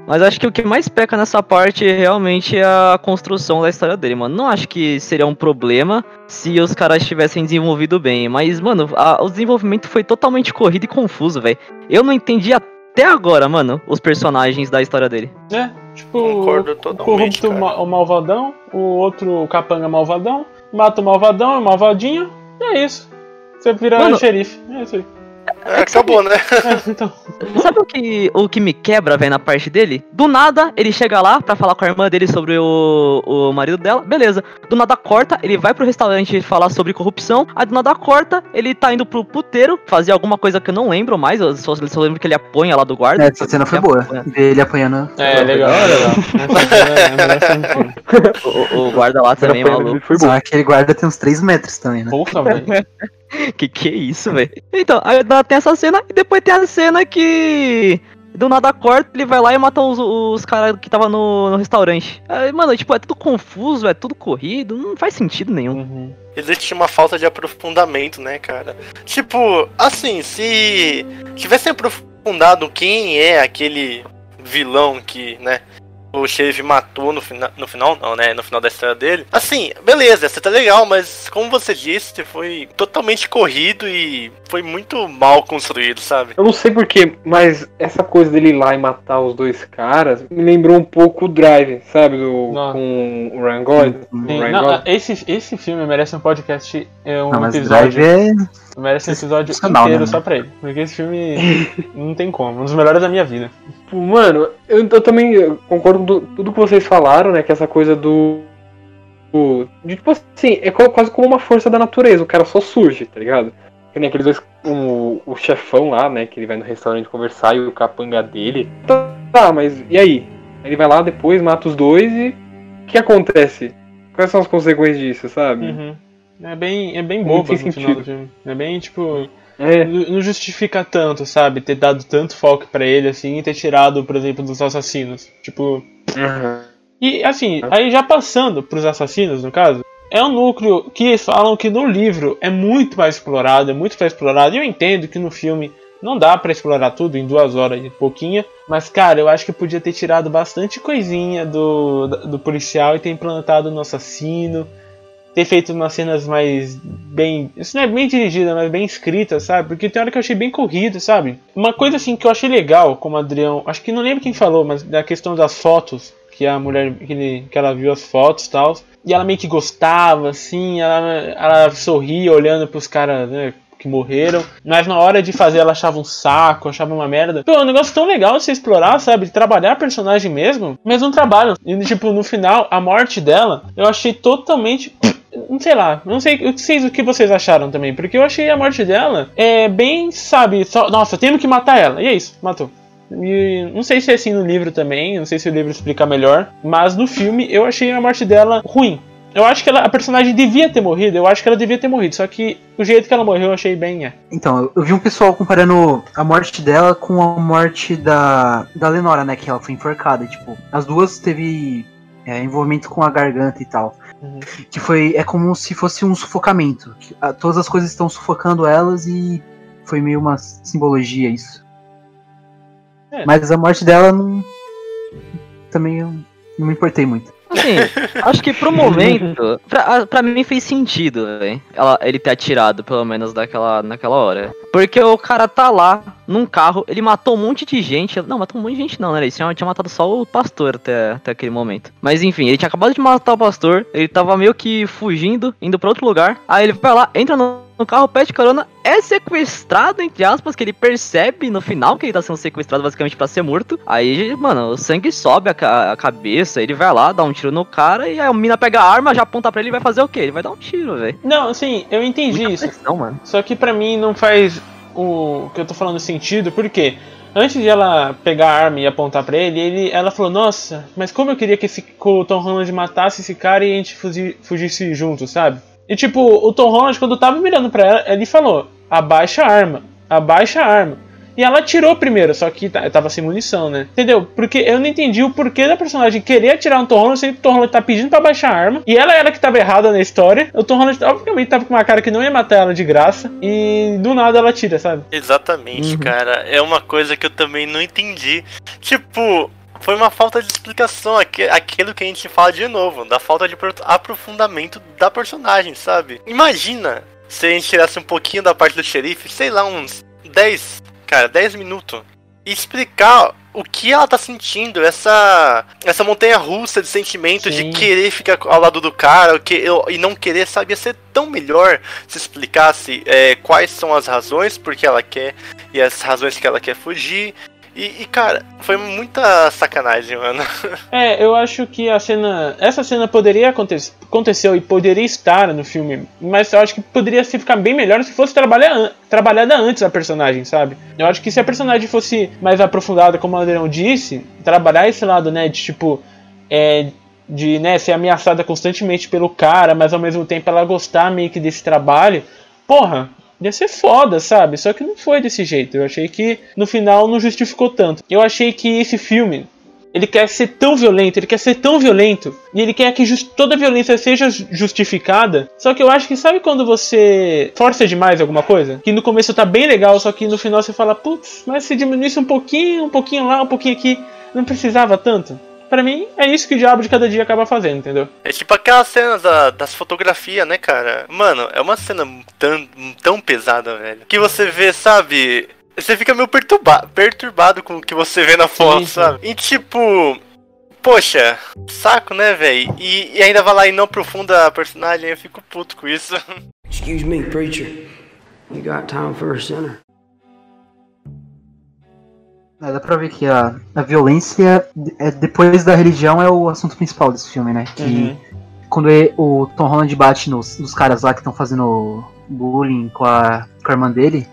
Mas acho que o que mais peca nessa parte realmente é a construção da história dele, mano. Não acho que seria um problema se os caras tivessem desenvolvido bem. Mas, mano, a- o desenvolvimento foi totalmente corrido e confuso, velho. Eu não entendi até agora, mano, os personagens da história dele. É, tipo, Concordo o totalmente, corrupto cara. ma- o malvadão, o outro o capanga malvadão, mata o malvadão, o malvadinho, e é isso. Você vira Mano- xerife. É isso aí. É, acabou, né? É, então. *laughs* Sabe o que, o que me quebra, velho, na parte dele? Do nada, ele chega lá pra falar com a irmã dele sobre o, o marido dela, beleza. Do nada corta, ele vai pro restaurante falar sobre corrupção. Aí do nada corta, ele tá indo pro puteiro fazer alguma coisa que eu não lembro mais. Eu só, só lembro que ele apanha lá do guarda. É, essa cena foi boa. apanha. Ele apanhando. É, legal, é legal. É. *laughs* O, o guarda lá também, Foi- maluco. Foi Só bom. aquele guarda tem uns 3 metros também, né? Porra, velho. *laughs* *laughs* Que que é isso, velho? Então, aí tem essa cena e depois tem a cena que. Do nada corta, ele vai lá e mata os, os caras que tava no, no restaurante. Aí, mano, tipo, é tudo confuso, é tudo corrido, não faz sentido nenhum. Uhum. Existe uma falta de aprofundamento, né, cara? Tipo, assim, se tivessem aprofundado quem é aquele vilão que, né, o xerife matou no, fina, no final, não, né? No final da história dele. Assim, beleza, você tá legal, mas como você disse, foi totalmente corrido e foi muito mal construído, sabe? Eu não sei porquê, mas essa coisa dele ir lá e matar os dois caras me lembrou um pouco o Drive, sabe? Do, com o Gosling. esse, esse filme merece um podcast, é um Não, mas episódio. Drive é. Merece um episódio inteiro né, só pra ele. Porque esse filme não tem como. Um dos melhores da minha vida. Tipo, Mano, eu, eu também eu concordo com tu- tudo que vocês falaram, né? Que essa coisa do. do- de, tipo assim, é co- quase como uma força da natureza, o cara só surge, tá ligado? Que nem aqueles dois. O, o chefão lá, né? Que ele vai no restaurante conversar e o capanga dele. Tá, tá, mas e aí? Ele vai lá depois, mata os dois e. O que acontece? Quais são as consequências disso, sabe? Uhum. É bem, é bem boba no final sentido. do filme. É bem, tipo... É. Não justifica tanto, sabe? Ter dado tanto foco pra ele, assim, e ter tirado, por exemplo, dos assassinos. Tipo... Uhum. E, assim, aí já passando pros assassinos, no caso... É um núcleo que eles falam que no livro é muito mais explorado, é muito mais explorado. E eu entendo que no filme não dá pra explorar tudo em duas horas e pouquinha. Mas, cara, eu acho que podia ter tirado bastante coisinha do, do policial e ter implantado no assassino. Ter feito umas cenas mais bem. Isso não é bem dirigida, mas bem escrita, sabe? Porque tem hora que eu achei bem corrido, sabe? Uma coisa assim que eu achei legal, como Adrião. Acho que não lembro quem falou, mas da questão das fotos. Que a mulher. Que, ele- que ela viu as fotos e tal. E ela meio que gostava, assim. Ela, ela sorria olhando pros caras, né? Que morreram, mas na hora de fazer ela achava um saco, achava uma merda. Pô, é um negócio tão legal de você explorar, sabe? De trabalhar a personagem mesmo, mas não. E, tipo, no final, a morte dela, eu achei totalmente não sei lá, não sei que vocês, o que vocês acharam também, porque eu achei a morte dela é bem, sabe, só, nossa, temos que matar ela, e é isso, matou. E não sei se é assim no livro também, não sei se o livro explica melhor, mas no filme eu achei a morte dela ruim. Eu acho que ela, a personagem devia ter morrido, eu acho que ela devia ter morrido, só que o jeito que ela morreu eu achei bem, é. Então, eu- eu vi um pessoal comparando a morte dela com a morte da, da Lenora, né? Que ela foi enforcada. Tipo, as duas teve é, envolvimento com a garganta e tal. Uhum. Que foi. É como se fosse um sufocamento. que, ah, todas as coisas estão sufocando elas e foi meio uma simbologia isso. É. Mas a morte dela não. Também eu não me importei muito. Assim, *laughs* acho que pro momento, pra, pra mim fez sentido, velho. Ele ter atirado, pelo menos, daquela, naquela hora. Porque o cara tá lá, num carro, ele matou um monte de gente. Não, matou um monte de gente não, né? Ele tinha, tinha matado só o pastor até, até aquele momento. Mas enfim, ele tinha acabado de matar o pastor, ele tava meio que fugindo, indo pra outro lugar. Aí ele vai lá, entra no, no carro, pede carona, é sequestrado, entre aspas, que ele percebe no final que ele tá sendo sequestrado basicamente pra ser morto. Aí, mano, o sangue sobe a, ca- a cabeça, ele vai lá, dá um tiro no cara, e aí a mina pega a arma, já aponta pra ele e vai fazer o quê? Ele vai dar um tiro, velho. Não, assim, eu entendi Muita isso. pressão, mano. Só que pra mim não faz o que eu tô falando sentido, porque antes de ela pegar a arma e apontar pra ele, ele ela falou: Nossa, mas como eu queria que, esse, que o Tom Holland matasse esse cara e a gente fugi- fugisse junto, sabe? E tipo, o Tom Holland, quando tava mirando pra ela, ele falou: Abaixa a arma, abaixa a arma. E ela atirou primeiro, só que ta- tava sem munição, né? Entendeu? Porque eu não entendi o porquê da personagem querer atirar no Tom Holland, sendo que o Tom Holland tá pedindo pra baixar a arma. E ela era que tava errada na história. O Tom Holland, obviamente, tava com uma cara que não ia matar ela de graça. E do nada ela tira, sabe? Exatamente, Uhum. cara. É uma coisa que eu também não entendi. Tipo, foi uma falta de explicação. Aquilo que a gente fala de novo, da falta de pro- aprofundamento da personagem, sabe? Imagina se a gente tirasse um pouquinho da parte do xerife, sei lá, uns 10, cara, 10 minutos. E explicar o que ela tá sentindo, essa essa montanha russa de sentimentos Sim. de querer ficar ao lado do cara que, e não querer, sabe? Ia ser tão melhor se explicasse é, quais são as razões por que ela quer e as razões que ela quer fugir. E, e, cara, foi muita sacanagem, mano. *laughs* É, eu acho que a cena. Essa cena poderia acontecer. Aconteceu e poderia estar no filme. Mas eu acho que poderia ficar bem melhor se fosse trabalhar, trabalhada antes a personagem, sabe? Eu acho que se a personagem fosse mais aprofundada, como o Adrião disse, trabalhar esse lado, né, de tipo. É, de né, ser ameaçada constantemente pelo cara, mas ao mesmo tempo ela gostar meio que desse trabalho. Porra, ia ser foda, sabe? Só que não foi desse jeito. Eu achei que no final não justificou tanto. Eu achei que esse filme ele quer ser tão violento, ele quer ser tão violento, e ele quer que toda violência seja ju- justificada. Só que eu acho que sabe quando você força demais alguma coisa? Que no começo tá bem legal, só que no final você fala, putz, mas se diminuísse um pouquinho, um pouquinho lá, um pouquinho aqui, Não precisava tanto. Pra mim, é isso que o diabo de cada dia acaba fazendo, entendeu? É tipo aquelas cenas da- das fotografias, né, cara? Mano, é uma cena tão, tão pesada, velho. Que você vê, sabe? Você fica meio perturba perturbado com o que você vê na foto, sim. sabe? E tipo. Poxa, saco, né, velho? E, e ainda vai lá e não aprofunda a personagem, eu fico puto com isso. *laughs* Excuse me, preacher. You got time for a sinner? É, dá pra ver que a, a violência, é, depois da religião, é o assunto principal desse filme, né? Que Uhum. quando e- o Tom Holland bate nos, nos caras lá que estão fazendo bullying com a, com a irmã dele,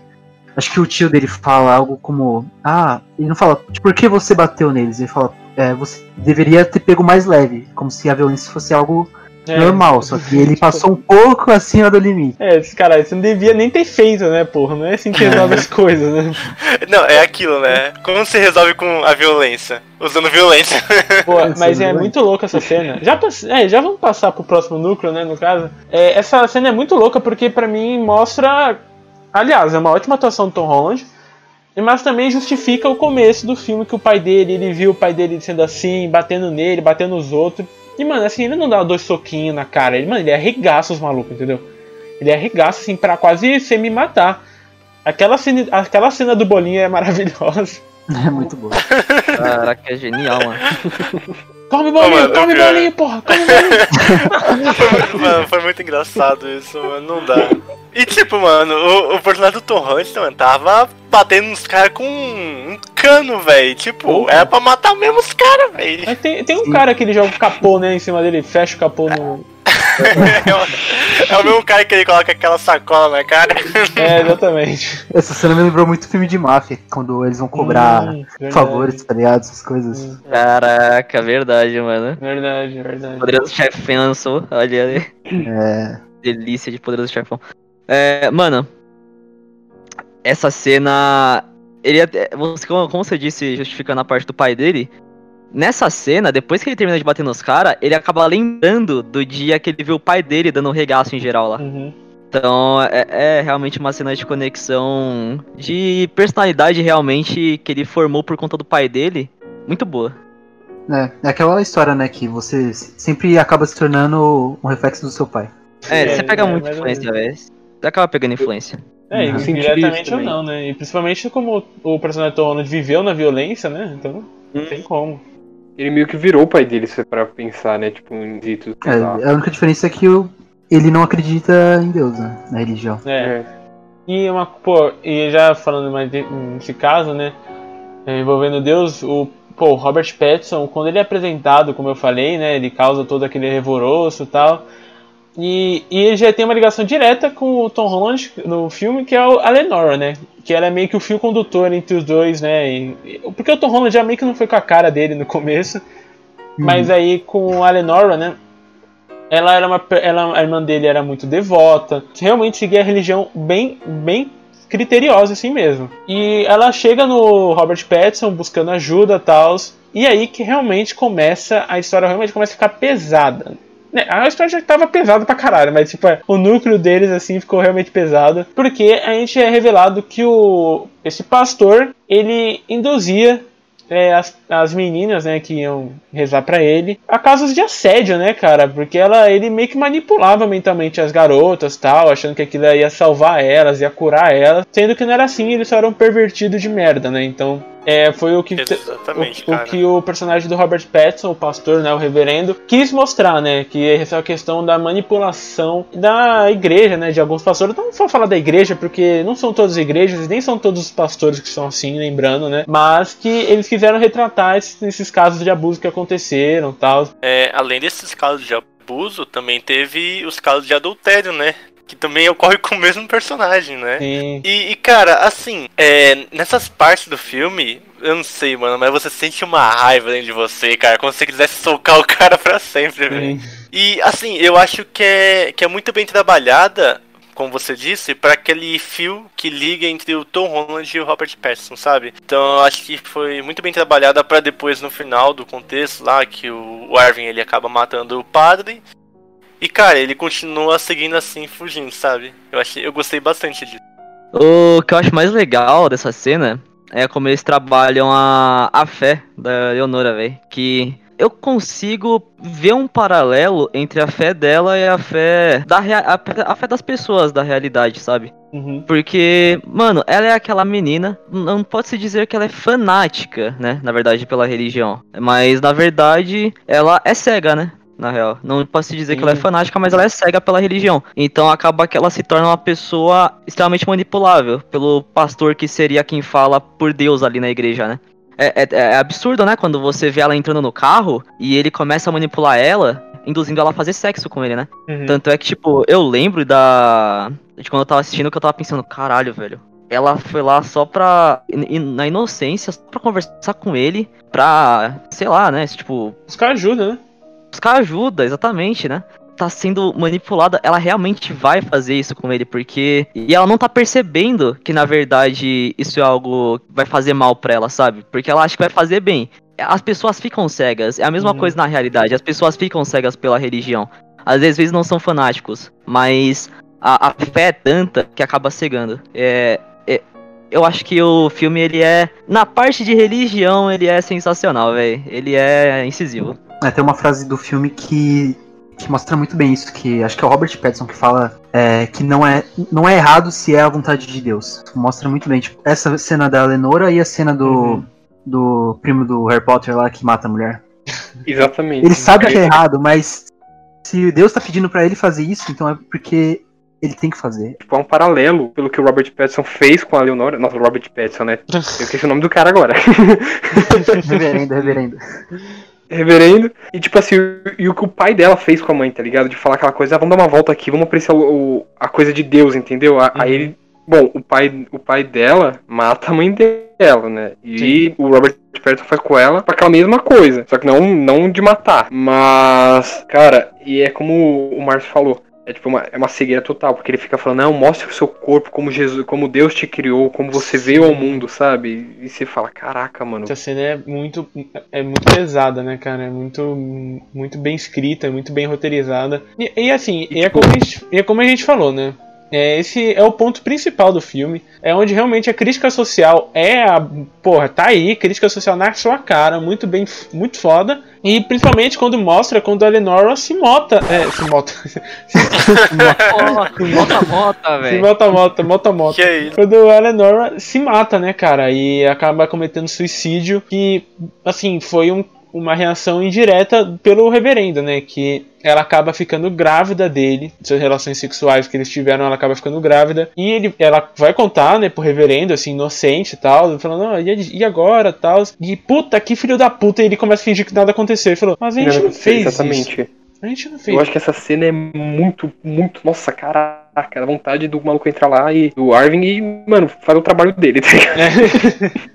acho que o tio dele fala algo como: Ah, ele não fala, tipo, por que você bateu neles? Ele fala: é, Você deveria ter pego mais leve, como se a violência fosse algo É. normal, só que ele passou um pouco acima do limite. É, esse cara, você não devia nem ter feito, né, porra? Não é assim que resolve as *laughs* coisas, né? Não, é aquilo, né? Como se resolve com a violência? Usando violência. *laughs* Pô, mas é muito louca essa cena. Já, pass- é, já vamos passar pro próximo núcleo, né, no caso. É, essa cena é muito louca porque pra mim mostra. Aliás, é uma ótima atuação do Tom Holland. Mas também justifica o começo do filme que o pai dele, ele viu o pai dele sendo assim, batendo nele, batendo nos outros. E, mano, assim, ele não dá dois soquinhos na cara. Ele, mano, ele arregaça os malucos, entendeu? Ele arregaça, assim, pra quase semi-matar. Aquela cena, aquela cena do bolinho é maravilhosa. *laughs* É muito bom. Caraca, é genial, mano. *laughs* Come bolinho, mano, come bolinho, porra, come bolinho. *laughs* mano, foi muito engraçado isso, mano. Não dá. E tipo, mano, o, o personagem do Tom Hanks, mano, tava batendo nos caras com um cano, velho. Tipo, era pra matar mesmo os caras, velho. Tem, tem um cara que ele joga o capô, né, em cima dele, fecha o capô no. *laughs* É, o- é o mesmo cara que ele coloca aquela sacola na cara. É, exatamente. Essa cena me lembrou muito filme de máfia, quando eles vão cobrar Hum, favores, tá ligado? Essas coisas. Caraca, verdade, mano. Verdade, verdade. Poderoso Chefão lançou, olha ali. É. Delícia de Poderoso Chefão. É, mano, essa cena. Ele até- como você disse, justificando a parte do pai dele. Nessa cena, depois que ele termina de bater nos caras, ele acaba lembrando do dia que ele viu o pai dele dando um regaço em geral lá. Uhum. Então é, é realmente uma cena de conexão de personalidade realmente que ele formou por conta do pai dele. Muito boa. É, é aquela história, né, que você sempre acaba se tornando um reflexo do seu pai. É, você pega é, muita ou influência, velho. Você acaba pegando influência. É, Uhum. e diretamente ou não, né? E principalmente como o personagem Tom Holland viveu na violência, né? Então, não tem como. Ele meio que virou o pai dele, se for pra pensar, né? Tipo, em ditos. É, a única diferença é que o, ele não acredita em Deus, né, na religião. É. É. E uma, pô, e já falando mais nesse caso, né? é, envolvendo Deus, o pô, o Robert Pattinson, quando ele é apresentado, como eu falei, né? Ele causa todo aquele revoroço e tal. E, e ele já tem uma ligação direta com o Tom Holland no filme, que é a Lenora, né? Que ela é meio que o fio condutor entre os dois, né? E- porque o Tom Holland já meio que não foi com a cara dele no começo. Mas aí com a Lenora, né? Ela era uma. Ela, a irmã dele era muito devota. Realmente seguia a religião bem, bem criteriosa assim mesmo. E ela chega no Robert Pattinson buscando ajuda e tal. E aí que realmente começa. A história realmente começa a ficar pesada. Né, A história já tava pesada pra caralho, mas tipo, é, o núcleo deles assim ficou realmente pesado. Porque a gente é revelado que o. Esse pastor, ele induzia é, as, as meninas, né, que iam rezar pra ele, a casos de assédio, né, cara? Porque ela, ele meio que manipulava mentalmente as garotas, tal, achando que aquilo ia salvar elas, ia curar elas, sendo que não era assim, eles só eram pervertidos de merda, né? Então, é, foi o que Exatamente, o, o que o personagem do Robert Pattinson, o pastor, né, o reverendo, quis mostrar, né, que essa questão da manipulação da igreja, né, de alguns pastores. Não vou falar da igreja, porque não são todas as igrejas, nem são todos os pastores que são assim, lembrando, né, mas que eles quiseram retratar esses, esses casos de abuso que aconteceram, tal. É, além desses casos de abuso, também teve os casos de adultério, né? Que também ocorre *laughs* com o mesmo personagem, né? Sim. E, e, cara, assim, é, nessas partes do filme, eu não sei, mano, mas você sente uma raiva dentro de você, cara, como se você quisesse socar o cara pra sempre, velho. E, assim, eu acho que é, que é muito bem trabalhada, como você disse, para aquele fio que liga entre o Tom Holland e o Robert Pattinson, sabe? Então eu acho que foi muito bem trabalhada para depois, no final do contexto lá, que o o Arvin ele acaba matando o padre. E, cara, ele continua seguindo assim, fugindo, sabe? Eu, achei, eu gostei bastante disso. O que eu acho mais legal dessa cena é como eles trabalham a, a fé da Leonora, velho. Que eu consigo ver um paralelo entre a fé dela e a fé da rea- a, a fé das pessoas da realidade, sabe? Uhum. Porque, mano, ela é aquela menina, não pode se dizer que ela é fanática, né? Na verdade, pela religião. Mas, na verdade, ela é cega, né? Na real. Não pode se dizer que ela é Sim. fanática, mas ela é cega pela religião. Então acaba que ela se torna uma pessoa extremamente manipulável pelo pastor que seria quem fala por Deus ali na igreja, né? É, é- é absurdo, né? Quando você vê ela entrando no carro e ele começa a manipular ela, induzindo ela a fazer sexo com ele, né? Uhum. Tanto é que, tipo, eu lembro da. De quando eu tava assistindo que eu tava pensando, caralho, velho. Ela foi lá só pra. Na inocência, só pra conversar com ele, pra. Sei lá, né? Tipo, Os caras ajudam, né? Buscar ajuda, exatamente, né? Tá sendo manipulada, ela realmente vai fazer isso com ele, porque. E ela não tá percebendo que, na verdade, isso é algo que vai fazer mal pra ela, sabe? Porque ela acha que vai fazer bem. As pessoas ficam cegas, é a mesma Uhum. coisa na realidade, as pessoas ficam cegas pela religião. Às vezes não são fanáticos, mas a, a fé é tanta que acaba cegando. É, é- eu acho que o filme, ele é. Na parte de religião, ele é sensacional, velho. Ele é incisivo. É, tem uma frase do filme que, que mostra muito bem isso, que acho que é o Robert Pattinson que fala é, que não é, não é errado se é a vontade de Deus. Mostra muito bem, tipo, essa cena da Lenora e a cena do, Uhum. do primo do Harry Potter lá que mata a mulher. *laughs* Exatamente. Ele sabe que é errado, mas se Deus tá pedindo pra ele fazer isso, então é porque ele tem que fazer. Tipo, é um paralelo pelo que o Robert Pattinson fez com a Leonora. Nossa, o Robert Pattinson, né? Eu esqueci o nome do cara agora. *laughs* *laughs* Reverendo, reverendo. Reverendo. E tipo assim, e o que o pai dela fez com a mãe, tá ligado? De falar aquela coisa, ah, vamos dar uma volta aqui, vamos apreciar o, o- a coisa de Deus, entendeu? A- Aí ele. Bom, o pai, o pai dela mata a mãe dela, né? E o Robert Pattinson faz com ela pra aquela mesma coisa. Só que não, não de matar. Mas, cara, e é como o Márcio falou. É tipo uma, é uma cegueira total, porque ele fica falando, não, mostre o seu corpo como Jesus, como Deus te criou, como você veio ao mundo, sabe? E você fala, caraca, mano. Essa cena é muito, é muito pesada, né, cara? É muito, muito bem escrita, muito bem roteirizada. E, e assim, e é, como a gente, e é como a gente falou, né? É, esse é o ponto principal do filme. É onde realmente a crítica social é a. Porra, tá aí, crítica social na sua cara, muito bem, muito foda. E principalmente quando mostra quando a Lenora se mota. É, se mota. *laughs* Mota, mota, se velho. mota, mota, mota, mota. Que é isso? Quando a Eleanor se mata, né, cara? E acaba cometendo suicídio, que, assim, foi um- uma reação indireta pelo reverendo, né? Que ela acaba ficando grávida dele, suas relações sexuais que eles tiveram, ela acaba ficando grávida. E ele, ela vai contar, né, pro reverendo, assim, inocente e tal, falando, ah, e, e agora, tal. E puta, que filho da puta, e ele começa a fingir que nada aconteceu. Ele falou, mas a gente não fez isso. Exatamente. A gente não fez Eu acho que essa cena é muito, muito. Nossa, caraca, a vontade do maluco entrar lá e do Arvin e, mano, fazer o trabalho dele, tá ligado? *laughs*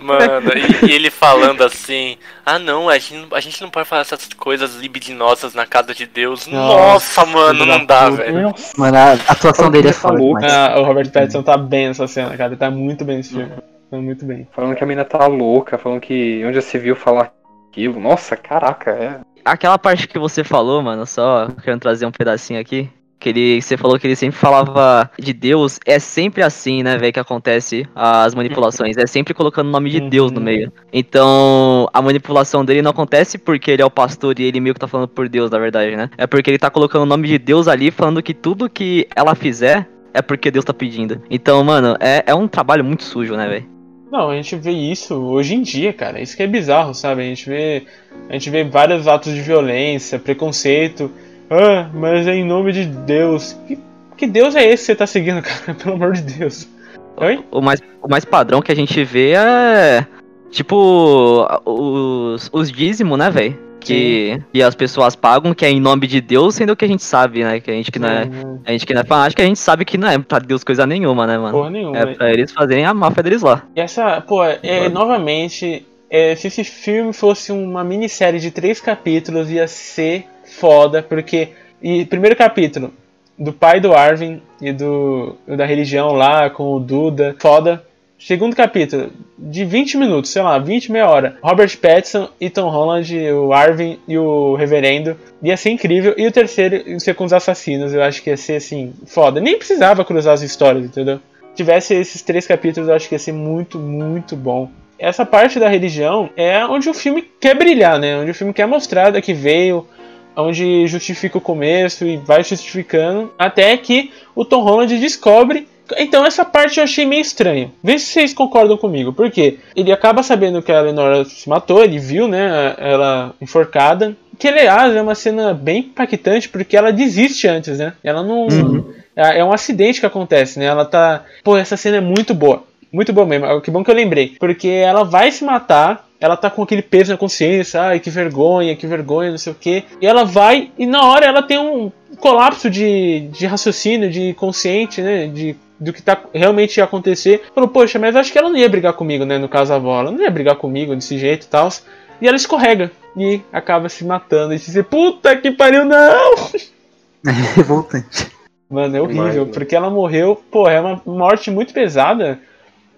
Mano, e, e ele falando assim: Ah, não, a gente, não- a gente não pode falar essas coisas libidinosas na casa de Deus. Nossa, mano, filho da não dá, velho. Nossa, Mano, a atuação dele é demais. Ah, o Robert Pattinson tá bem nessa cena, cara. Ele tá muito bem nesse filme. Tá muito bem. falando que a mina tá louca, falando que onde já se viu falar aquilo. Nossa, caraca, é. Aquela parte que você falou, mano, só querendo trazer um pedacinho aqui. Que ele, você falou que ele sempre falava de Deus. É sempre assim, né, velho, que acontece as manipulações. É sempre colocando o nome de Uhum. Deus no meio. Então, a manipulação dele não acontece porque ele é o pastor e ele meio que tá falando por Deus, na verdade, né? É porque ele tá colocando o nome de Deus ali, falando que tudo que ela fizer é porque Deus tá pedindo. Então, mano, é, é um trabalho muito sujo, né, velho? Não, a gente vê isso hoje em dia, cara. Isso que é bizarro, sabe? A gente vê, a gente vê vários atos de violência, preconceito. Ah, mas é em nome de Deus. Que, que Deus é esse que você tá seguindo, *laughs* cara? Pelo amor de Deus. Oi? O mais, o mais padrão que a gente vê é. Tipo, os, os dízimos, né, velho? Que, que as pessoas pagam, que é em nome de Deus, sendo que a gente sabe, né? Que a gente que não é. A gente que não é fanático, a gente sabe que não é pra Deus coisa nenhuma, né, mano? Porra nenhuma. É pra eles fazerem a máfia deles lá. E essa, pô, é, novamente, é, se esse filme fosse uma minissérie de três capítulos, ia ser foda, porque. E primeiro capítulo, do pai do Arvin e do da religião lá, com o Duda, foda. Segundo capítulo, de 20 minutos, sei lá, 20, meia hora. Robert Pattinson e Tom Holland, o Arvin e o Reverendo. Ia ser incrível. E o terceiro ia ser com os assassinos. Eu acho que ia ser assim, foda. Nem precisava cruzar as histórias, entendeu? tivesse esses três capítulos, eu acho que ia ser muito, muito bom. Essa parte da religião é onde o filme quer brilhar, né? Onde o filme quer mostrar da que veio, onde justifica o começo e vai justificando, até que o Tom Holland descobre. Então essa parte eu achei meio estranha. Vê se vocês concordam comigo. Por quê? Ele acaba sabendo que a Lenora se matou, ele viu, né, ela enforcada. Que aliás é uma cena bem impactante porque ela desiste antes, né? Ela não é é um acidente que acontece, né? Ela tá, pô, essa cena é muito boa. Muito boa mesmo. Que bom que eu lembrei. Porque ela vai se matar, ela tá com aquele peso na consciência, ai, que vergonha, que vergonha, não sei o quê. E ela vai, e na hora ela tem um colapso de, de raciocínio, de consciente, né? De, do que tá realmente ia acontecer. Falou, poxa, mas acho que ela não ia brigar comigo, né? No caso a avó, ela não ia brigar comigo desse jeito e tal. E ela escorrega e acaba se matando. E dizer, puta que pariu, não! *laughs* É revoltante. Mano, é horrível, porque ela morreu, pô, é uma morte muito pesada,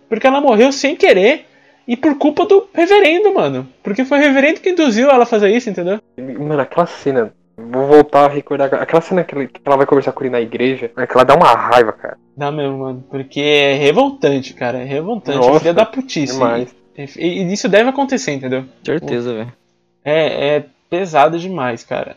porque ela morreu sem querer e por culpa do reverendo, mano. Porque foi o reverendo que induziu ela a fazer isso, entendeu? Mano, aquela cena. Vou voltar a recordar. agora, Aquela cena que ela, que ela vai conversar com ele na igreja. É que ela dá uma raiva, cara. Dá mesmo, mano, porque é revoltante, cara, é revoltante, Nossa, é filha da putice. demais. E, e isso deve acontecer, entendeu? Certeza, velho. É, é pesado demais, cara.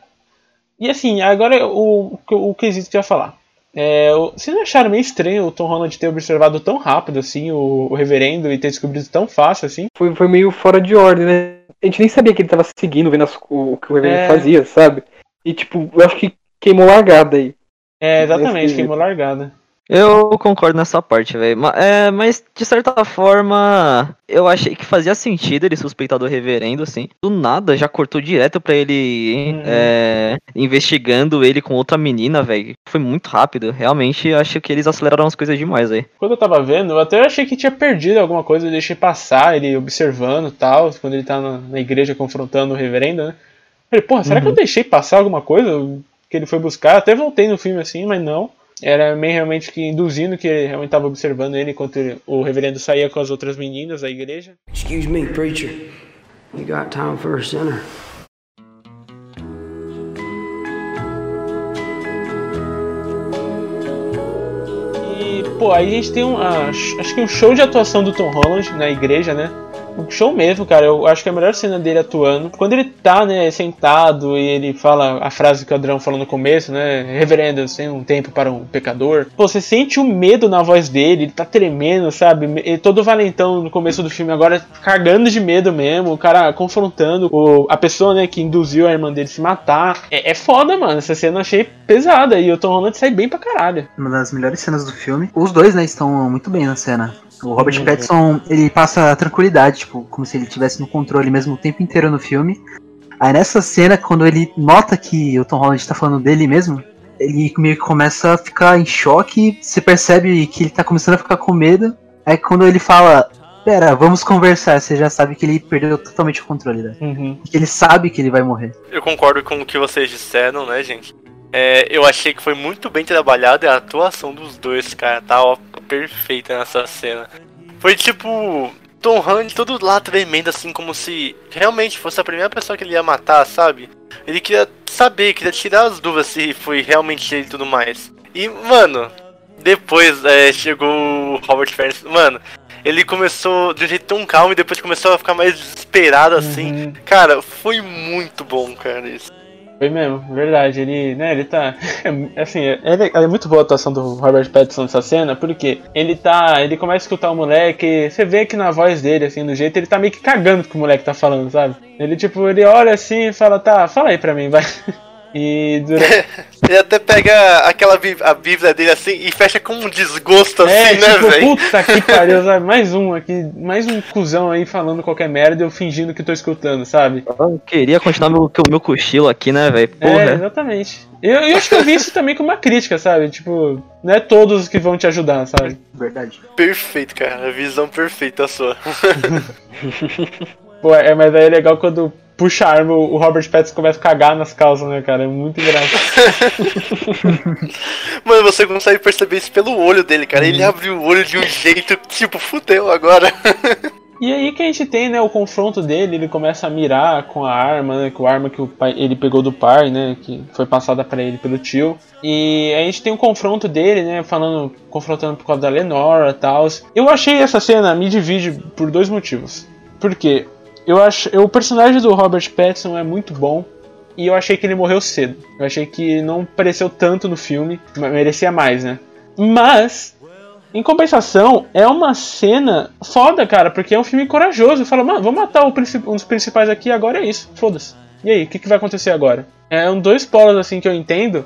E assim, agora o, o, o quesito que eu ia falar. É, vocês não acharam meio estranho o Tom Holland ter observado tão rápido assim o, o reverendo e ter descobrido tão fácil assim? Foi, foi meio fora de ordem, né? A gente nem sabia que ele tava seguindo, vendo as- o, que o Reverendo É. fazia, sabe? E tipo, eu acho que queimou largada aí. É, exatamente, queimou largada. Eu concordo nessa parte, velho. É, Mas, de certa forma, eu achei que fazia sentido ele suspeitar do reverendo, assim. Do nada, já cortou direto pra ele Uhum. é, investigando ele com outra menina, velho. Foi muito rápido. Realmente, acho que eles aceleraram as coisas demais aí. Quando eu tava vendo, eu até achei que tinha perdido alguma coisa, eu deixei passar ele observando e tal, quando ele tá na, na igreja confrontando o reverendo, né? Falei, porra, será que eu deixei passar alguma coisa que ele foi buscar? Até voltei no filme assim, mas não. Era meio realmente que induzindo que ele realmente tava observando ele enquanto ele- o reverendo saía com as outras meninas da igreja. Excuse me, preacher. You got time for a sinner? E, pô, aí a gente tem um. acho que um show de atuação do Tom Holland na igreja, né? Um show mesmo, cara. Eu acho que é a melhor cena dele atuando. Quando ele tá, né, sentado e ele fala a frase que o Adrão falou no começo, né? Reverendo, sem um tempo para um pecador. Pô, você sente o medo na voz dele, ele tá tremendo, sabe? Ele todo valentão no começo do filme, agora cagando de medo mesmo. O cara confrontando o, a pessoa, né, que induziu a irmã dele se matar. É, é foda, mano. Essa cena eu achei pesada. E o Tom Holland sai bem pra caralho. Uma das melhores cenas do filme. Os dois, né, estão muito bem na cena. O Robert Uhum. Pattinson, ele passa tranquilidade, tipo, como se ele estivesse no controle mesmo o tempo inteiro no filme. Aí nessa cena, quando ele nota que o Tom Holland tá falando dele mesmo, ele meio que começa a ficar em choque, você percebe que ele tá começando a ficar com medo. Aí quando ele fala, pera, vamos conversar, você já sabe que ele perdeu totalmente o controle, né? Uhum. Que ele sabe que ele vai morrer. Eu concordo com o que vocês disseram, né, gente? É, eu achei que foi muito bem trabalhada a atuação dos dois, cara. Tá ó, perfeita nessa cena. Foi tipo. Tom Hanks todo lá tremendo, assim, como se realmente fosse a primeira pessoa que ele ia matar, sabe? Ele queria saber, queria tirar as dúvidas se foi realmente ele e tudo mais. E, mano, depois é, chegou o Robert Pattinson. Mano, ele começou de um jeito tão calmo e depois começou a ficar mais desesperado, assim. Uhum. Cara, foi muito bom, cara, isso. Foi mesmo, verdade. Ele, né, ele tá. *laughs* Assim, é, é- muito boa a atuação do Robert Pattinson nessa cena, porque ele tá. Ele começa a escutar o moleque, você vê que na voz dele, assim, do jeito, ele tá meio que cagando com o moleque tá falando, sabe? Ele, tipo, ele olha assim e fala, tá, fala aí pra mim, vai. *laughs* E durante. *laughs* Ele até pega aquela bí- a bíblia dele assim e fecha com um desgosto assim, É, né, tipo, velho? puta que *laughs* pariu, sabe? Mais um aqui, mais um cuzão aí falando qualquer merda e eu fingindo que tô escutando, sabe? Eu queria continuar meu, o meu cochilo aqui, né, velho? É, exatamente. Eu, eu acho que eu vi isso também como uma crítica, sabe? Tipo, não é todos que vão te ajudar, sabe? Verdade. Perfeito, cara. A visão perfeita sua. *laughs* Pô, é, mas aí é legal quando puxa a arma, o Robert Pattinson começa a cagar nas calças, né, cara? É muito engraçado. *laughs* Mano, você consegue perceber isso pelo olho dele, cara. Ele abre o olho de um jeito, tipo, fudeu agora. *laughs* E aí que a gente tem, né, o confronto dele, ele começa a mirar com a arma, né, com a arma que o pai, ele pegou do pai, né, que foi passada para ele pelo tio. E a gente tem um confronto dele, né, falando, confrontando por causa da Lenora e tal. Eu achei essa cena me divide por dois motivos. Por quê? Eu acho, o personagem do Robert Pattinson é muito bom e eu achei que ele morreu cedo. Eu achei que não apareceu tanto no filme, merecia mais, né? Mas em compensação, é uma cena foda, cara, porque é um filme corajoso. Fala, mano, vamos matar um dos principais aqui, agora é isso, foda-se. E aí, o que, que vai acontecer agora? É um dois polos assim que eu entendo,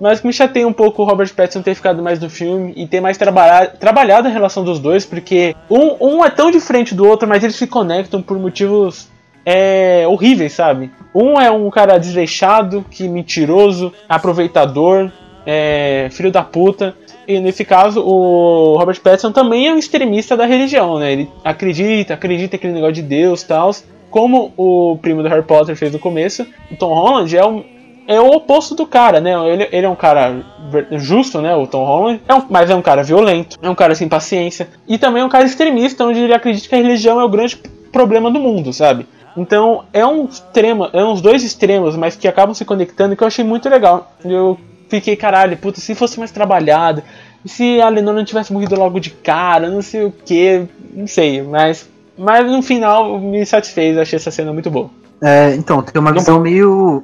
mas me chateia um pouco o Robert Pattinson ter ficado mais no filme e ter mais trabalha trabalhado a relação dos dois, porque um, um é tão diferente do outro, mas eles se conectam por motivos é, horríveis, sabe? Um é um cara desleixado, que mentiroso, aproveitador, é, filho da puta. E nesse caso, o Robert Pattinson também é um extremista da religião, né? Ele acredita, acredita aquele negócio de Deus e tal. Como o primo do Harry Potter fez no começo, o Tom Holland é um, é o oposto do cara, né? Ele, ele é um cara justo, né? O Tom Holland, é um, mas é um cara violento, é um cara sem paciência. E também é um cara extremista, onde ele acredita que a religião é o grande problema do mundo, sabe? Então é um extremo, é uns dois extremos, mas que acabam se conectando que eu achei muito legal. Eu fiquei, caralho, puta, se fosse mais trabalhado, se a Lenora não tivesse morrido logo de cara, não sei o que, não sei, mas, mas no final me satisfez, achei essa cena muito boa. É, então, tem uma visão meio.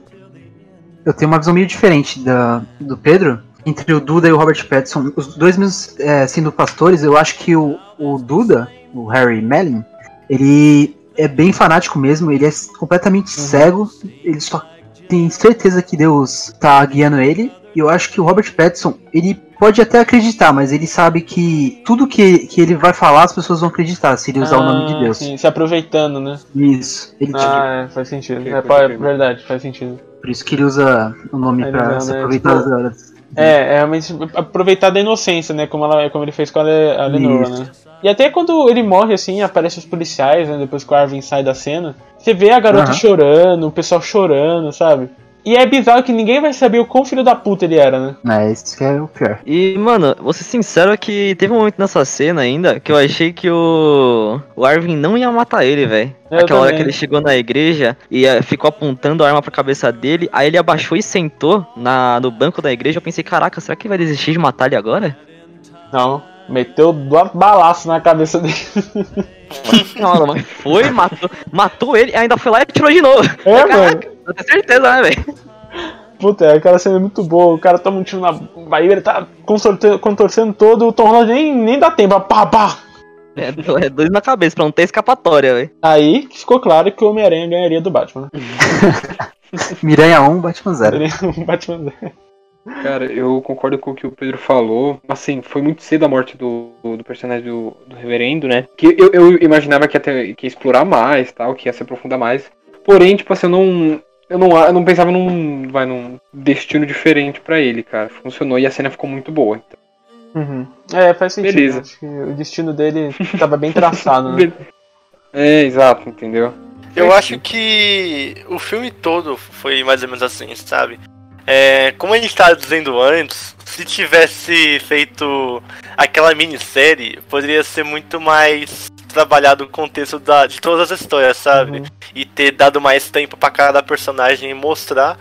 Eu tenho uma visão meio diferente da, do Pedro, entre o Duda e o Robert Pattinson. Os dois mesmos é, sendo pastores, eu acho que o, o Duda, o Harry Mellin, ele é bem fanático mesmo, ele é completamente uhum. cego, ele só tem certeza que Deus tá guiando ele. E eu acho que o Robert Pattinson, ele pode até acreditar, mas ele sabe que tudo que, que ele vai falar as pessoas vão acreditar se ele usar ah, o nome de ah, Deus. Sim, se aproveitando, né? Isso. Ele, ah, tipo, é, faz sentido. É, é, verdade, faz sentido. Por isso que ele usa o nome ele pra se né, aproveitar tipo, das horas. É, é realmente aproveitar da inocência, né? Como, ela, como ele fez com a, Le, a Lenora, né? E até quando ele morre, assim, aparecem os policiais, né? Depois que o Arvin sai da cena. Você vê a garota uhum. chorando, o pessoal chorando, sabe? E é bizarro que ninguém vai saber o quão filho da puta ele era, né? É, isso que é o pior. E, mano, vou ser sincero que teve um momento nessa cena ainda que eu achei que o, o Arvin não ia matar ele, velho. Aquela também. hora que ele chegou na igreja e eh, ficou apontando a arma pra cabeça dele, aí ele abaixou e sentou na, no banco da igreja. Eu pensei, caraca, será que ele vai desistir de matar ele agora? Não, meteu duas balaços na cabeça dele. *laughs* Não, mas foi, matou, matou ele, ainda foi lá e tirou de novo. É, Caraca, mano. Eu tenho certeza, né, velho? Puta, é, aquela cena é muito boa. O cara toma um tiro na Bahia, ele tá contorcendo todo, o Tom Holland nem, nem dá tempo. Pá, pá. É, é dois na cabeça, pra não ter escapatória, velho. Aí ficou claro que o Homem-Aranha ganharia do Batman. Né? *laughs* Miranha 1, Batman 0. Miranha 1, Batman 0. Cara, eu concordo com o que o Pedro falou. Assim, foi muito cedo a morte do, do personagem do, do reverendo, né? Que eu, eu imaginava que ia, ter, que ia explorar mais, tal, que ia se aprofundar mais. Porém, tipo assim, eu não. Eu não, eu não pensava num, vai, num destino diferente para ele, cara. Funcionou e a cena ficou muito boa. Então. Uhum. É, faz sentido. Beleza. Acho que o destino dele tava bem traçado, né? *laughs* É, exato, entendeu? Eu acho que o filme todo foi mais ou menos assim, sabe? É, como a gente estava dizendo antes, se tivesse feito aquela minissérie, poderia ser muito mais trabalhado o contexto da, de todas as histórias, sabe? Uhum. E ter dado mais tempo para cada personagem mostrar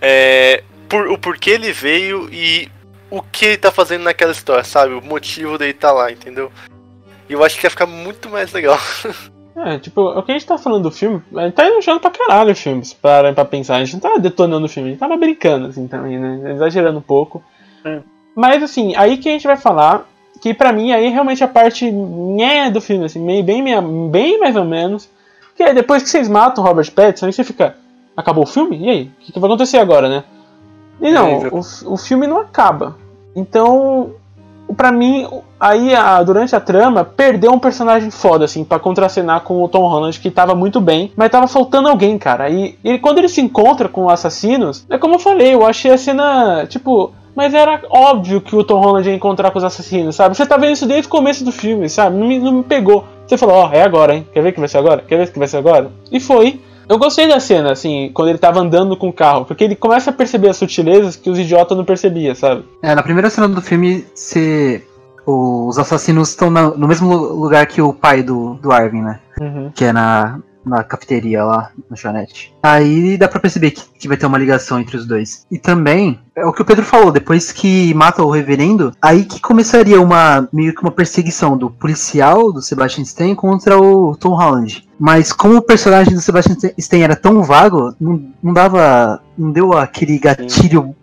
é, por, o porquê ele veio e o que ele tá fazendo naquela história, sabe? O motivo dele estar tá lá, entendeu? E eu acho que ia ficar muito mais legal. *laughs* É, tipo, o que a gente tá falando do filme, a gente tá elogiando pra caralho filmes, para pra pensar. A gente não tá detonando o filme, a gente tava brincando, assim, também, né? Exagerando um pouco. É. Mas, assim, aí que a gente vai falar, que pra mim aí realmente a parte nhé do filme, assim, bem, bem, bem mais ou menos. Que é depois que vocês matam o Robert Pattinson, aí você fica, acabou o filme? E aí? O que, que vai acontecer agora, né? E não, é, o, o filme não acaba. Então, para mim, aí a, durante a trama, perdeu um personagem foda, assim, para contracenar com o Tom Holland, que tava muito bem, mas tava faltando alguém, cara. E, e quando ele se encontra com assassinos, é como eu falei, eu achei a cena, tipo. Mas era óbvio que o Tom Holland ia encontrar com os assassinos, sabe? Você tá vendo isso desde o começo do filme, sabe? Não me, não me pegou. Você falou, ó, oh, é agora, hein? Quer ver que vai ser agora? Quer ver que vai ser agora? E foi. Eu gostei da cena, assim, quando ele tava andando com o carro, porque ele começa a perceber as sutilezas que os idiotas não percebiam, sabe? É, na primeira cena do filme, você. Os assassinos estão no mesmo lugar que o pai do, do Arvin, né? Uhum. que é na, na cafeteria lá, no Chanete. Aí dá pra perceber que, que vai ter uma ligação entre os dois. E também, é o que o Pedro falou, depois que mata o reverendo, aí que começaria uma meio que uma perseguição do policial, do Sebastian Stan, contra o Tom Holland. Mas como o personagem do Sebastian Stan era tão vago, não, não dava. não deu aquele gatilho,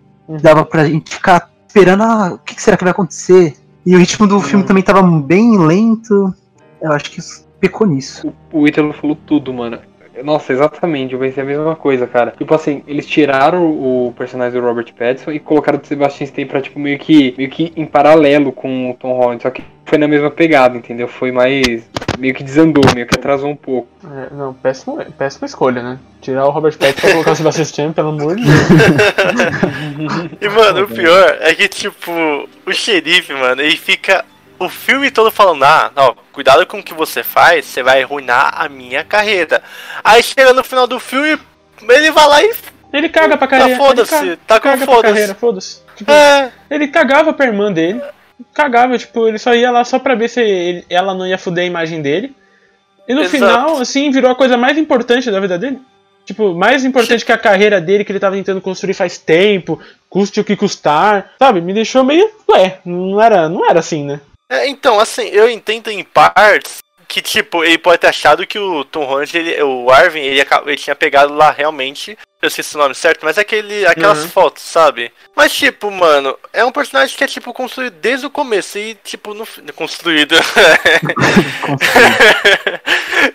dava pra gente ficar esperando ah, o que que será que vai acontecer. E o ritmo do filme também tava bem lento. Eu acho que isso pecou nisso. O Ítalo falou tudo, mano. Nossa, exatamente, eu pensei a mesma coisa, cara. Tipo assim, eles tiraram o personagem do Robert Pattinson e colocaram o Sebastian Stan pra, tipo, meio que, meio que em paralelo com o Tom Holland. Só que foi na mesma pegada, entendeu? Foi mais. meio que desandou, meio que atrasou um pouco. É, não, péssima, péssima escolha, né? Tirar o Robert Pattinson pra colocar o Sebastian Stan, pelo amor de Deus. *laughs* E, mano, o pior é que, tipo, o xerife, mano, ele fica o filme todo falando, ah, ó, cuidado com o que você faz, você vai arruinar a minha carreira. Aí chega no final do filme, ele vai lá e. Ele caga pra carreira. Tá foda-se, tá com foda-se. foda-se. Tipo, É, Ele cagava pra irmã dele. Cagava, tipo, ele só ia lá só pra ver se ele- ela não ia fuder a imagem dele. E no Exato. final, assim, virou a coisa mais importante da vida dele. Tipo, mais importante que a carreira dele que ele tava tentando construir faz tempo, custe o que custar. Sabe, me deixou meio. Ué, não era, não era assim, né? É, então, assim, eu entendo em partes que, tipo, ele pode ter achado que o Tom Holland, ele, o Arvin, ele, ele tinha pegado lá realmente, eu esqueci o nome certo, mas é aquele, aquelas Uhum. fotos, sabe? Mas, tipo, mano, é um personagem que é, tipo, construído desde o começo e, tipo, no... Construído. *laughs*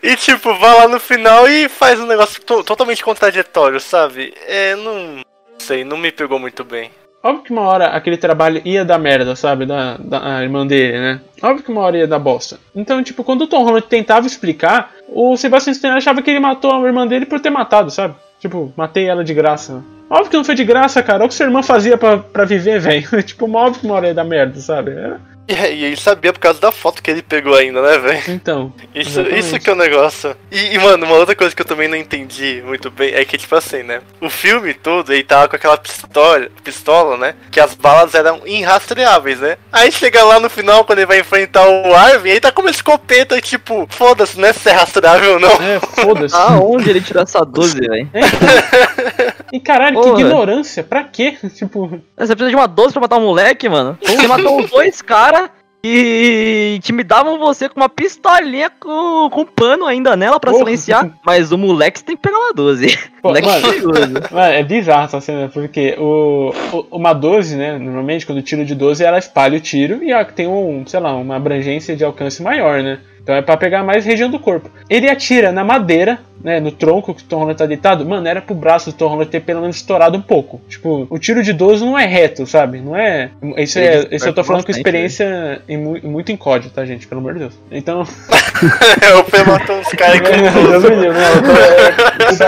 e, tipo, vai lá no final e faz um negócio to- totalmente contraditório, sabe? É, não sei, não me pegou muito bem. Óbvio que uma hora aquele trabalho ia dar merda, sabe? Da, da irmã dele, né? Óbvio que uma hora ia dar bosta. Então, tipo, quando o Tom Holland tentava explicar, o Sebastian Stan achava que ele matou a irmã dele por ter matado, sabe? Tipo, matei ela de graça. Óbvio que não foi de graça, cara. Olha o que sua irmã fazia pra, pra viver, velho. *laughs* tipo, óbvio que uma hora ia dar merda, sabe? Era- E, e ele sabia por causa da foto que ele pegou ainda, né, velho? Então. Isso, Exatamente. isso que é o negócio. E, e, mano, uma outra coisa que eu também não entendi muito bem é que, tipo assim, né? O filme todo, ele tava com aquela pistola, pistola, né? Que as balas eram irrastreáveis, né? Aí chega lá no final, quando ele vai enfrentar o Arvin, ele tá com uma escopeta e, tipo, foda-se, né? Se é rastreável ou não. É, foda-se. Aonde ele tirou essa 12, velho? *laughs* E caralho, Porra. que ignorância. Pra quê? *laughs* Tipo. Você precisa de uma 12 pra matar um moleque, mano? *laughs* Você matou os dois caras e intimidavam você com uma pistolinha com, com pano ainda nela pra Porra. silenciar. Mas o moleque você tem que pegar uma 12. *laughs* Pô, moleque mano. Mano, é bizarro essa cena, porque o, o- uma 12, né? Normalmente, quando tiro de 12, ela espalha o tiro e ela tem um, sei lá, uma abrangência de alcance maior, né? Então é pra pegar mais região do corpo. Ele atira na madeira, né? No tronco que o Tom Holland tá deitado. Mano, era pro braço do Tom Holland ter pelo menos estourado um pouco. Tipo, o tiro de 12 não é reto, sabe? Não é. Isso, é, isso eu tô falando com experiência em, mu- muito em código, tá, gente? Pelo amor de Deus. Então. o P matou uns caras com Deus me livre, não, eu tô- *laughs* Isso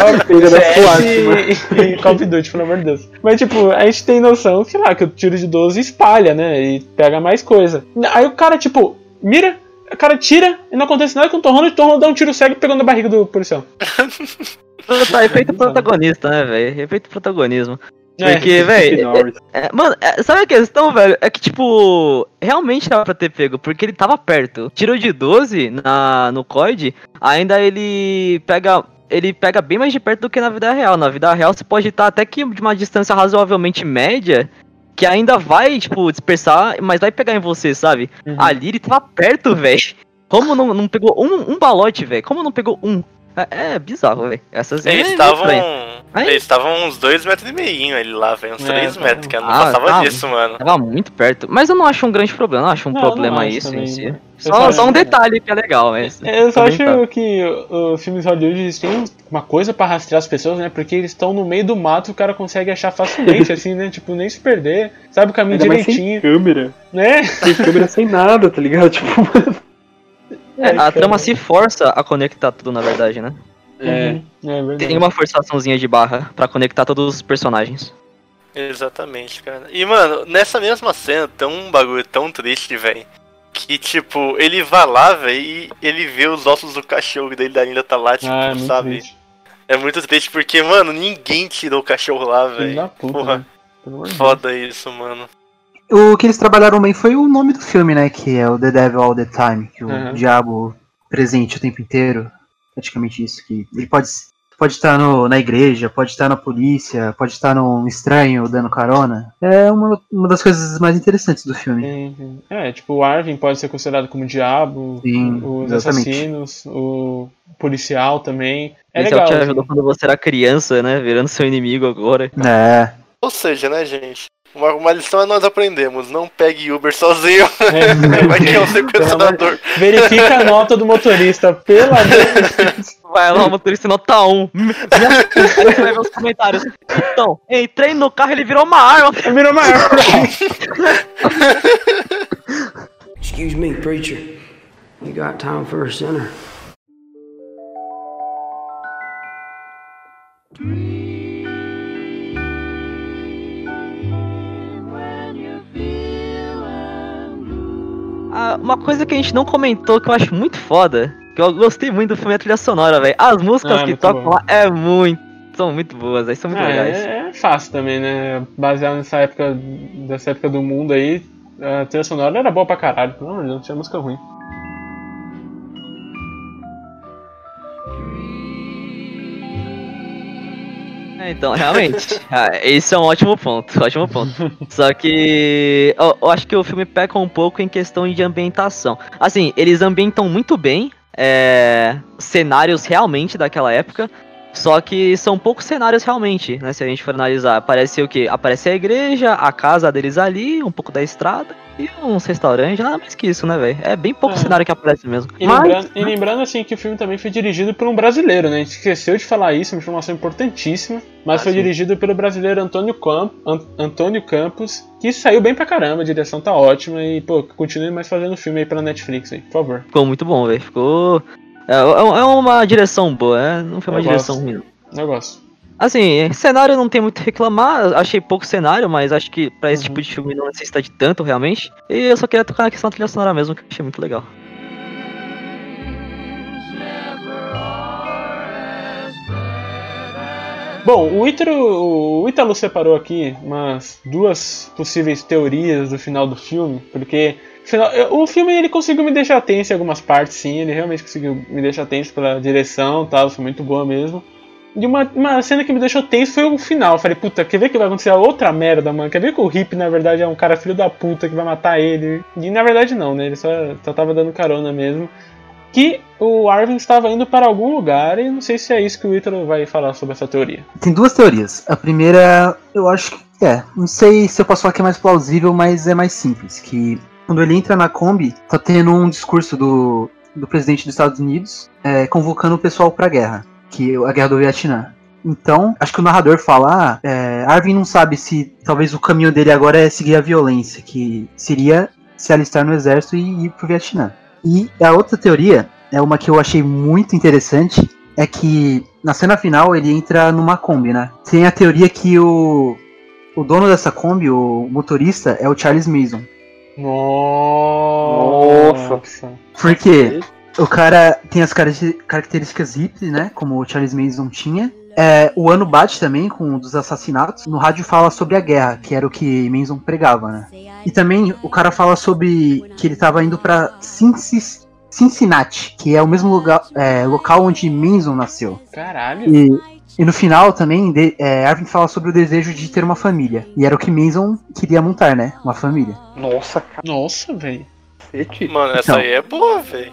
é e, e Call of Duty, pelo amor de Deus. Mas, tipo, a gente tem noção, sei lá, que o tiro de 12 espalha, né? E pega mais coisa. Aí o cara, tipo, mira, o cara tira e não acontece nada com o Tom Holland, o Tom Holland dá um tiro cego pegando na barriga do policial. Tá, efeito protagonista, né, velho? Efeito protagonismo. É. Porque, *laughs* velho, Norris. É, mano, é, sabe a questão, velho? É que, tipo, realmente dava pra ter pego, porque ele tava perto. Tirou de 12 na, no COD, ainda ele pega. Ele pega bem mais de perto do que na vida real. Na vida real, você pode estar até que de uma distância razoavelmente média, que ainda vai, tipo, dispersar, mas vai pegar em você, sabe? Uhum. Ali ele tava perto, velho. Como não, não pegou um, um balote, velho? Como não pegou um? É, é bizarro, velho. Essas Eles é estavam. Eles estavam uns dois metros e meio ali lá, velho. Uns É, três tá metros, que eu não Ah, passava tá. disso, mano. Tava muito perto. Mas eu não acho um grande problema, não acho um Não, problema não acho isso também, em si. Só, só um detalhe que é legal, mas. Eu só acho tá. que os filmes Hollywood têm uma coisa pra rastrear as pessoas, né? Porque eles estão no meio do mato, o cara consegue achar facilmente, *laughs* assim, né? Tipo, nem se perder, sabe o caminho Ainda mais sem direitinho, câmera. né? Sem câmera, sem nada, tá ligado? *laughs* Tipo, mano. É, a trama se força a conectar tudo, na verdade, né? É. Uhum, é verdade. Tem uma forçaçãozinha de barra pra conectar todos os personagens. Exatamente, cara. E, mano, nessa mesma cena, tem um bagulho tão triste, velho. Que, tipo, ele vai lá, velho, e ele vê os ossos do cachorro dele da ainda tá lá, tipo, Ah, é sabe? triste. É muito triste porque, mano, ninguém tirou o cachorro lá, velho. Porra, né? Foda isso, mano. O que eles trabalharam bem foi o nome do filme, né? Que é o The Devil All the Time, que o Uhum. diabo presente o tempo inteiro. praticamente isso. Que ele pode, pode estar no, na igreja, pode estar na polícia, pode estar num estranho dando carona. É uma, uma das coisas mais interessantes do filme. Sim. É, tipo, o Arvin pode ser considerado como o diabo, Sim, os exatamente. assassinos, o policial também. É Esse é o legal. que te assim. ajudou quando você era criança, né? Virando seu inimigo agora. É, Ou seja, né, gente? Uma, uma lição é nós aprendemos. Não pegue Uber sozinho. É, *laughs* Vai que é um sequestrador. verifica a nota do motorista, pelo amor de Deus. Vai lá, o motorista nota 1. Aí você vai ver os comentários. Então, entrei no carro ele virou uma arma. Virou uma arma. Excuse me, preacher. You got time for a sinner? Ah, uma coisa que a gente não comentou que eu acho muito foda, que eu gostei muito do filme é a trilha sonora, velho. As músicas Ah, que tocam bom. lá é muito. São muito boas, aí são muito Ah, legais. é, é fácil também, né? Baseado nessa época, dessa época do mundo aí, a trilha sonora era boa pra caralho. Deus, não tinha música ruim. Então, realmente, *laughs* ah, esse é um ótimo ponto, *laughs* ótimo ponto. Só que eu, eu acho que o filme peca um pouco em questão de ambientação. Assim, eles ambientam muito bem é, cenários realmente daquela época, só que são poucos cenários realmente, né? Se a gente for analisar, aparece o quê? Aparece a igreja, a casa deles ali, um pouco da estrada e uns restaurantes, nada mais que isso, né, velho? É bem pouco É. cenário que aparece mesmo. E, Mas- lembrando, e lembrando, assim que o filme também foi dirigido por um brasileiro, né? A gente esqueceu de falar isso, uma informação importantíssima. Mas Ah, foi sim. dirigido pelo brasileiro Antônio, Camp, An- Antônio Campos, que saiu bem pra caramba, a direção tá ótima e, pô, continue mais fazendo filme aí pela Netflix aí, por favor. Ficou muito bom, velho. Ficou. É, é é uma direção boa, é? não foi uma Eu direção gosto. ruim. Eu gosto. Assim, cenário não tem muito o que reclamar, achei pouco cenário, mas acho que pra esse Uhum. tipo de filme não necessita de tanto realmente. E eu só queria tocar na questão da trilha sonora mesmo, que eu achei muito legal. Bom, o Ítalo, o Ítalo separou aqui umas duas possíveis teorias do final do filme, porque o filme ele conseguiu me deixar tenso em algumas partes, sim, ele realmente conseguiu me deixar tenso pela direção e tal, foi muito boa mesmo. E uma, uma cena que me deixou tenso foi o final. Eu falei, puta, quer ver que vai acontecer outra merda, mano? Quer ver que o Hip, na verdade, é um cara filho da puta que vai matar ele? E na verdade não, né? Ele só, só tava dando carona mesmo. Que o Arvin estava indo para algum lugar e não sei se é isso que o Ítalo vai falar sobre essa teoria. Tem duas teorias. A primeira, eu acho que é. Não sei se eu posso falar que é mais plausível, mas é mais simples. Que quando ele entra na Kombi, tá tendo um discurso do, do presidente dos Estados Unidos é, convocando o pessoal pra guerra. Que é a guerra do Vietnã. Então, acho que o narrador fala, ah, é, Arvin não sabe se talvez o caminho dele agora é seguir a violência, que seria se alistar no exército e ir pro Vietnã. E a outra teoria é uma que eu achei muito interessante, é que na cena final ele entra numa Kombi, né? Tem a teoria que o, o dono dessa Kombi, o motorista, é o Charles Mason. Nossa. Porque o cara tem as caracter- características hippies, né? Como o Charles Mason tinha. É, o ano bate também com um dos assassinatos. No rádio fala sobre a guerra, que era o que Manson pregava, né? E também o cara fala sobre que ele tava indo pra Cincinnati, que é o mesmo lugar, é, local onde Manson nasceu. Caralho. E, e no final também, de, é, Arvin fala sobre o desejo de ter uma família. E era o que Manson queria montar, né? Uma família. Nossa, Nossa, velho. Mano, essa Então. aí é boa, velho.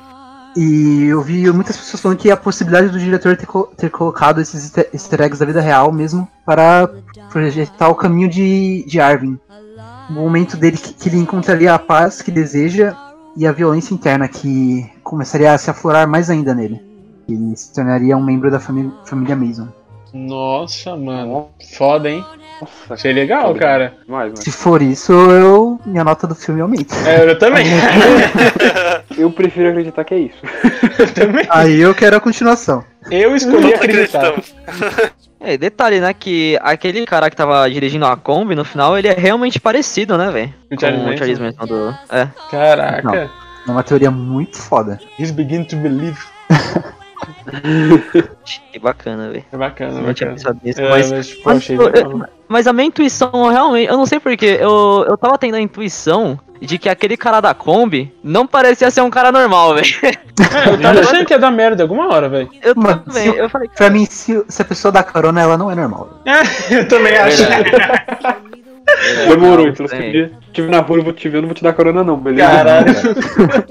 E eu vi muitas pessoas falando que a possibilidade do diretor ter, co- ter colocado esses easter- easter eggs da vida real mesmo para projetar o caminho de, de Arvin. O momento dele que, que ele encontraria a paz que deseja e a violência interna que começaria a se aflorar mais ainda nele. Ele se tornaria um membro da família, família Mason. Nossa, mano. Foda, hein? Nossa, Achei legal, Foda. cara. demais, mano. Se for isso, eu minha nota do filme aumenta. É, eu também. *laughs* Eu prefiro acreditar que é isso. eu também. Aí eu quero a continuação. Eu escolhi acreditar. *laughs* É, detalhe, né, que aquele cara que tava dirigindo a Kombi, no final, ele é realmente parecido, né, velho? Com Manson? o Charles Manson do... É. Caraca. É uma teoria muito foda. He's begin to believe. *laughs* Que bacana, velho. É bacana, Eu não bacana. nisso, É, mas... mas, pô, Mas, achei eu- mas a minha intuição realmente, eu não sei porquê, eu, eu tava tendo a intuição de que aquele cara da Kombi não parecia ser um cara normal, velho. É, eu tava achando que ia dar merda alguma hora, velho. Eu Mano, também, se- eu falei, Pra mim, se, se a pessoa dá carona, ela não é normal. É, *laughs* eu também acho. *laughs* Demorou, então se estiver na rua e vou te ver, eu não vou te dar carona não, beleza? Caralho,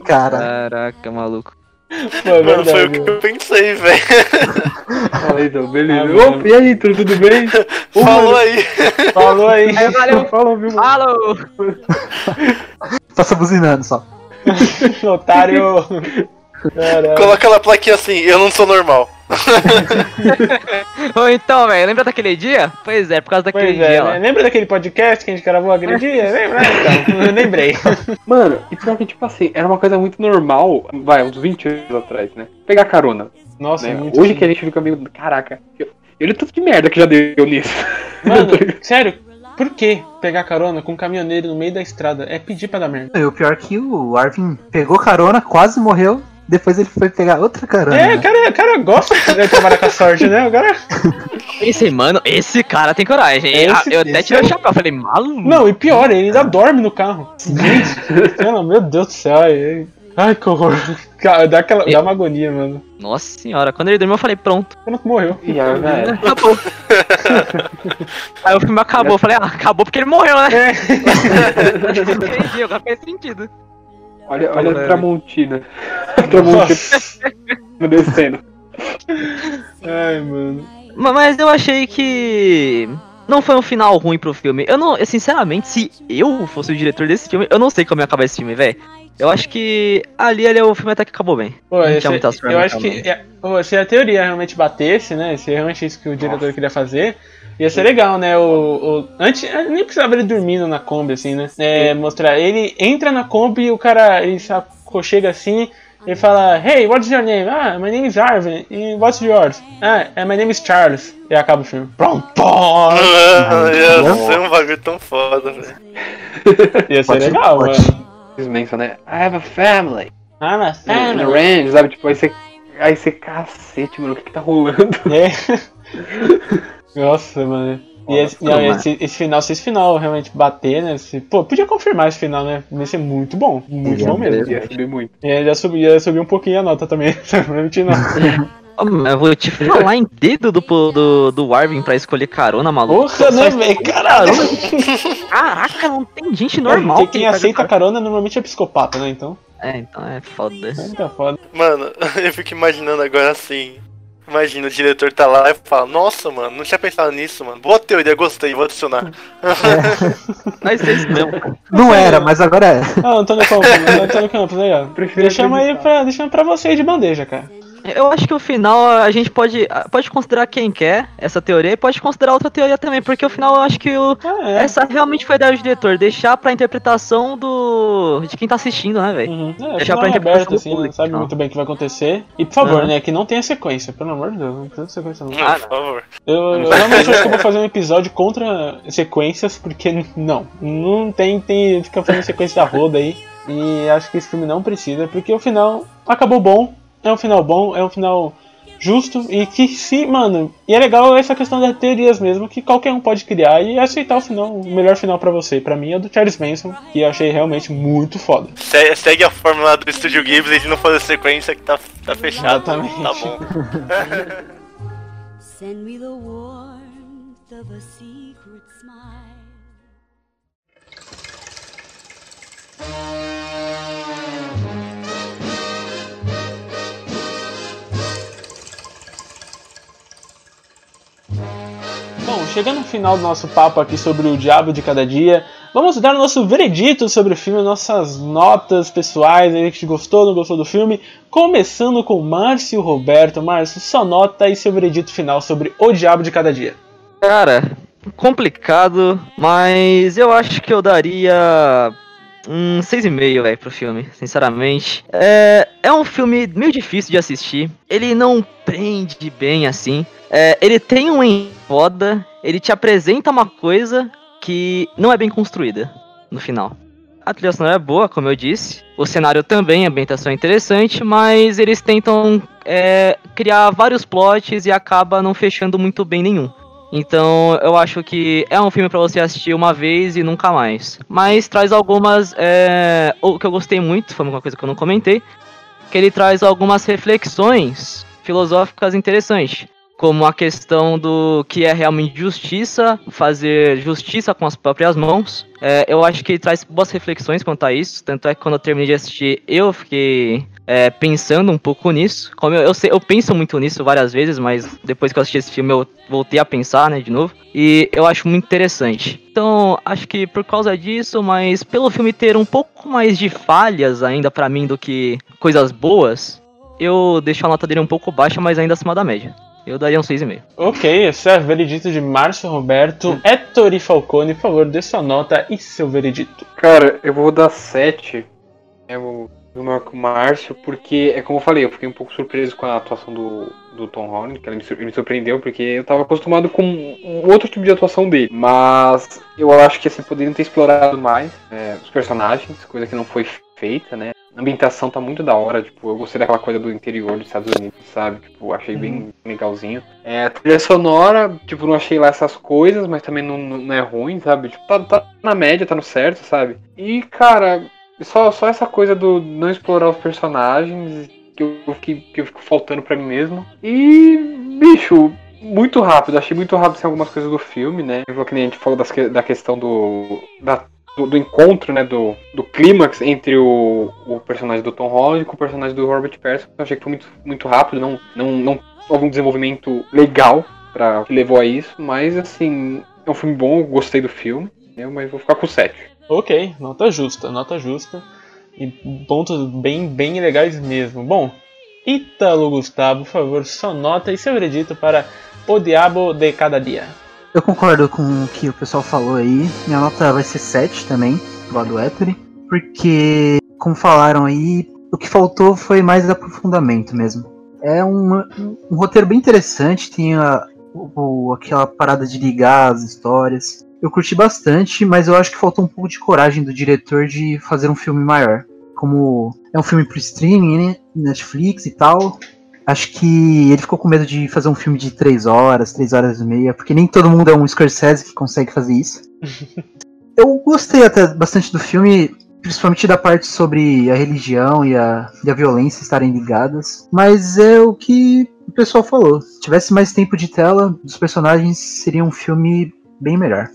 Cara, Caraca, maluco. Pô, é Mano, foi o que eu pensei, velho. Fala então, beleza. Ah, mano. Opa, e aí, tudo, tudo bem? *laughs* Ô, Falou mano, aí. Falou aí. valeu. *laughs* Fala, viu, mano? Alô! passa *laughs* buzinando só. Otário. Coloca na plaquinha assim, eu não sou normal. *laughs* Ou então, velho, lembra daquele dia? Pois é, por causa daquele Pois dia é, lá. né? lembra daquele podcast que a gente gravou aquele dia? *laughs* Lembra? Então, eu lembrei. *laughs* Mano, e pior que, tipo assim, era uma coisa muito normal, vai, uns 20 anos atrás, né? Pegar carona, Nossa, né? muito Hoje que a gente fica meio, caraca, o tanto de merda que já deu nisso. Mano, sério, por que pegar carona com um caminhoneiro no meio da estrada? É pedir pra dar merda. E o pior é que o Arvin pegou carona, quase morreu. Depois ele foi pegar outra carona. É, né? o cara, o cara gosta de *laughs* trabalhar com a sorte, né? O cara. Pensei, mano, esse cara tem coragem. Esse- Ah, eu até esse tirei é- o chapéu, falei, maluco. Não, e pior, ele ainda dorme no carro. Gente, pelo- meu Deus do céu. Ai, ai, que horror. Cara, Dá, aquela, dá uma agonia, mano. Nossa senhora, quando ele dormiu, eu falei, pronto. Quando morreu. E aí, velho, *laughs* Acabou. *laughs* Aí o filme acabou, eu falei, ah, acabou porque ele morreu, né? Entendi, agora faz sentido. Olha, olha a. Tramontina. *laughs* A Tramontina Nossa. descendo. Ai, mano. Ma- Mas eu achei que não foi um final ruim pro filme. Eu não, eu, sinceramente, se eu fosse o diretor desse filme, eu não sei como ia acabar esse filme, velho. Eu acho que ali, ali o filme até que acabou bem. Pô, Não esse- tinha muitas eu acho que é, se a teoria realmente batesse, né? Se é realmente isso que o diretor queria fazer, ia ser legal, né? O, o- antes nem precisava ele dormindo na Kombi, assim, né? É, mostrar. Ele entra na Kombi e o cara ele se aconchega assim. Ele fala, Hey, what's your name? Ah, my name is Arvin. E what's yours? Ah, my name is Charles. E acaba o filme. Pronto! *laughs* Ia ser um bagulho tão foda, velho. Ia ser legal, mano. Né? I have a family. Ah, mas É, no range, sabe? Tipo, aí você. Aí você, cacete, mano, o que que tá rolando? É. *laughs* Nossa, mano. E esse, não, esse, esse final, se esse final realmente bater, né? Se, pô, podia confirmar esse final, né? Ia ser muito bom. Muito bom mesmo. Ia subir muito. E aí já subir, ia subir um pouquinho a nota também. *laughs* Não *laughs* Eu vou te falar em dedo do, do, do Arvin pra escolher carona, maluco. Porra, né, velho? Caralho. Caraca, não tem gente normal Porque quem aceita carona. carona normalmente é psicopata, né? Então, É, então é foda. é tá foda. Mano, *laughs* eu fico imaginando agora assim. Imagina, o diretor tá lá e fala, nossa, mano, não tinha pensado nisso, mano. Boa teoria, gostei, vou adicionar. Mas vocês não. Não era, mas agora é. Ah, Antônio Campos, Antônio Campos, aí, ó. Prefiro Deixamos aí pra, deixamos pra você de bandeja, cara. Eu acho que o final a gente pode, pode considerar quem quer essa teoria e pode considerar outra teoria também, porque o final eu acho que o, Ah, é. essa realmente foi a ideia do diretor, deixar pra interpretação do de quem tá assistindo, né, velho? Uhum. É, Deixar final pra é interpretação aberto, do assim, não público, sabe então. muito bem o que vai acontecer. E por favor, Aham. né, que não tenha sequência, pelo amor de Deus, não de sequência não. Não, por favor. Eu, eu *laughs* realmente acho que eu vou fazer um episódio contra sequências, porque não, não tem, tem fica fazendo sequência da roda aí. E acho que esse filme não precisa, porque o final acabou bom, é um final bom, é um final justo e que se, mano, e é legal essa questão das teorias mesmo, que qualquer um pode criar e aceitar o final, o melhor final pra você. Pra mim é do Charles Manson, que eu achei realmente muito foda. Se- Segue a fórmula do Estúdio Ghibli de não fazer sequência que tá, tá fechado. Exatamente. Tá bom. *laughs* *laughs* Bom, chegando no final do nosso papo aqui sobre o Diabo de Cada Dia, vamos dar o nosso veredito sobre o filme, nossas notas pessoais, aí que gostou, não gostou do filme. Começando com Márcio Roberto. Márcio, sua nota e seu veredito final sobre O Diabo de Cada Dia. Cara, complicado, mas eu acho que eu daria um 6,5, velho, pro filme, sinceramente. É, é um filme meio difícil de assistir, ele não prende bem assim. É, ele tem um em foda, ele te apresenta uma coisa que não é bem construída no final. A trilha sonora é boa, como eu disse. O cenário também, a ambientação é interessante, mas eles tentam é, criar vários plots e acaba não fechando muito bem nenhum. Então eu acho que é um filme pra você assistir uma vez e nunca mais. Mas traz algumas. É... O que eu gostei muito, foi uma coisa que eu não comentei. Que ele traz algumas reflexões filosóficas interessantes. Como a questão do que é realmente justiça, fazer justiça com as próprias mãos. É, eu acho que ele traz boas reflexões quanto a isso. Tanto é que quando eu terminei de assistir, eu fiquei é, pensando um pouco nisso. Como eu, eu, sei, eu penso muito nisso várias vezes, mas depois que eu assisti esse filme eu voltei a pensar, né, de novo. E eu acho muito interessante. Então, acho que por causa disso, mas pelo filme ter um pouco mais de falhas ainda pra mim do que coisas boas, eu deixo a nota dele um pouco baixa, mas ainda acima da média. Eu daria um 6,5. Ok, esse é o veredito de Márcio Roberto. Ettore Falcone, por favor, dê sua nota e seu veredito. Cara, eu vou dar 7. É o do Marco Márcio, porque é como eu falei, eu fiquei um pouco surpreso com a atuação do, do Tom Holland, que ele me, surpreendeu, porque eu tava acostumado com um outro tipo de atuação dele. Mas eu acho que assim, poderiam ter explorado mais é, os personagens, coisa que não foi feita, né? A ambientação tá muito da hora, tipo, eu gostei daquela coisa do interior dos Estados Unidos, sabe? Tipo, achei bem legalzinho. É, a trilha sonora, tipo, não achei lá essas coisas, mas também não, não não é ruim, sabe? Tipo, tá, tá na média, tá no certo, sabe? E, cara, só, só essa coisa do não explorar os personagens que eu, que, que eu fico faltando pra mim mesmo. E, bicho, muito rápido, achei muito rápido assim, algumas coisas do filme, né? Que nem a gente falou das da questão do. da- do, do encontro, né? Do, do clímax entre o, o personagem do Tom Holland com o personagem do Robert Pattinson. Eu achei que foi muito, muito rápido, não, não, não houve um desenvolvimento legal pra, que levou a isso. Mas, assim, é um filme bom, gostei do filme, né, mas vou ficar com 7. Ok, nota justa, nota justa. E pontos bem, bem legais mesmo. Bom, Ítalo Gustavo, por favor, sua nota e seu veredito para O Diabo de Cada Dia. Eu concordo com o que o pessoal falou aí. Minha nota vai ser 7 também, lado do Ettore. Porque, como falaram aí, o que faltou foi mais aprofundamento mesmo. É um, um roteiro bem interessante, tem a, o- aquela parada de ligar as histórias. Eu curti bastante, mas eu acho que faltou um pouco de coragem do diretor de fazer um filme maior. Como é um filme pro streaming, né? Netflix e tal. Acho que ele ficou com medo de fazer um filme de 3 horas, 3 horas e meia, porque nem todo mundo é um Scorsese que consegue fazer isso. *laughs* Eu gostei até bastante do filme, principalmente da parte sobre a religião e a, e a violência estarem ligadas. Mas é o que o pessoal falou. Se tivesse mais tempo de tela dos personagens, seria um filme bem melhor.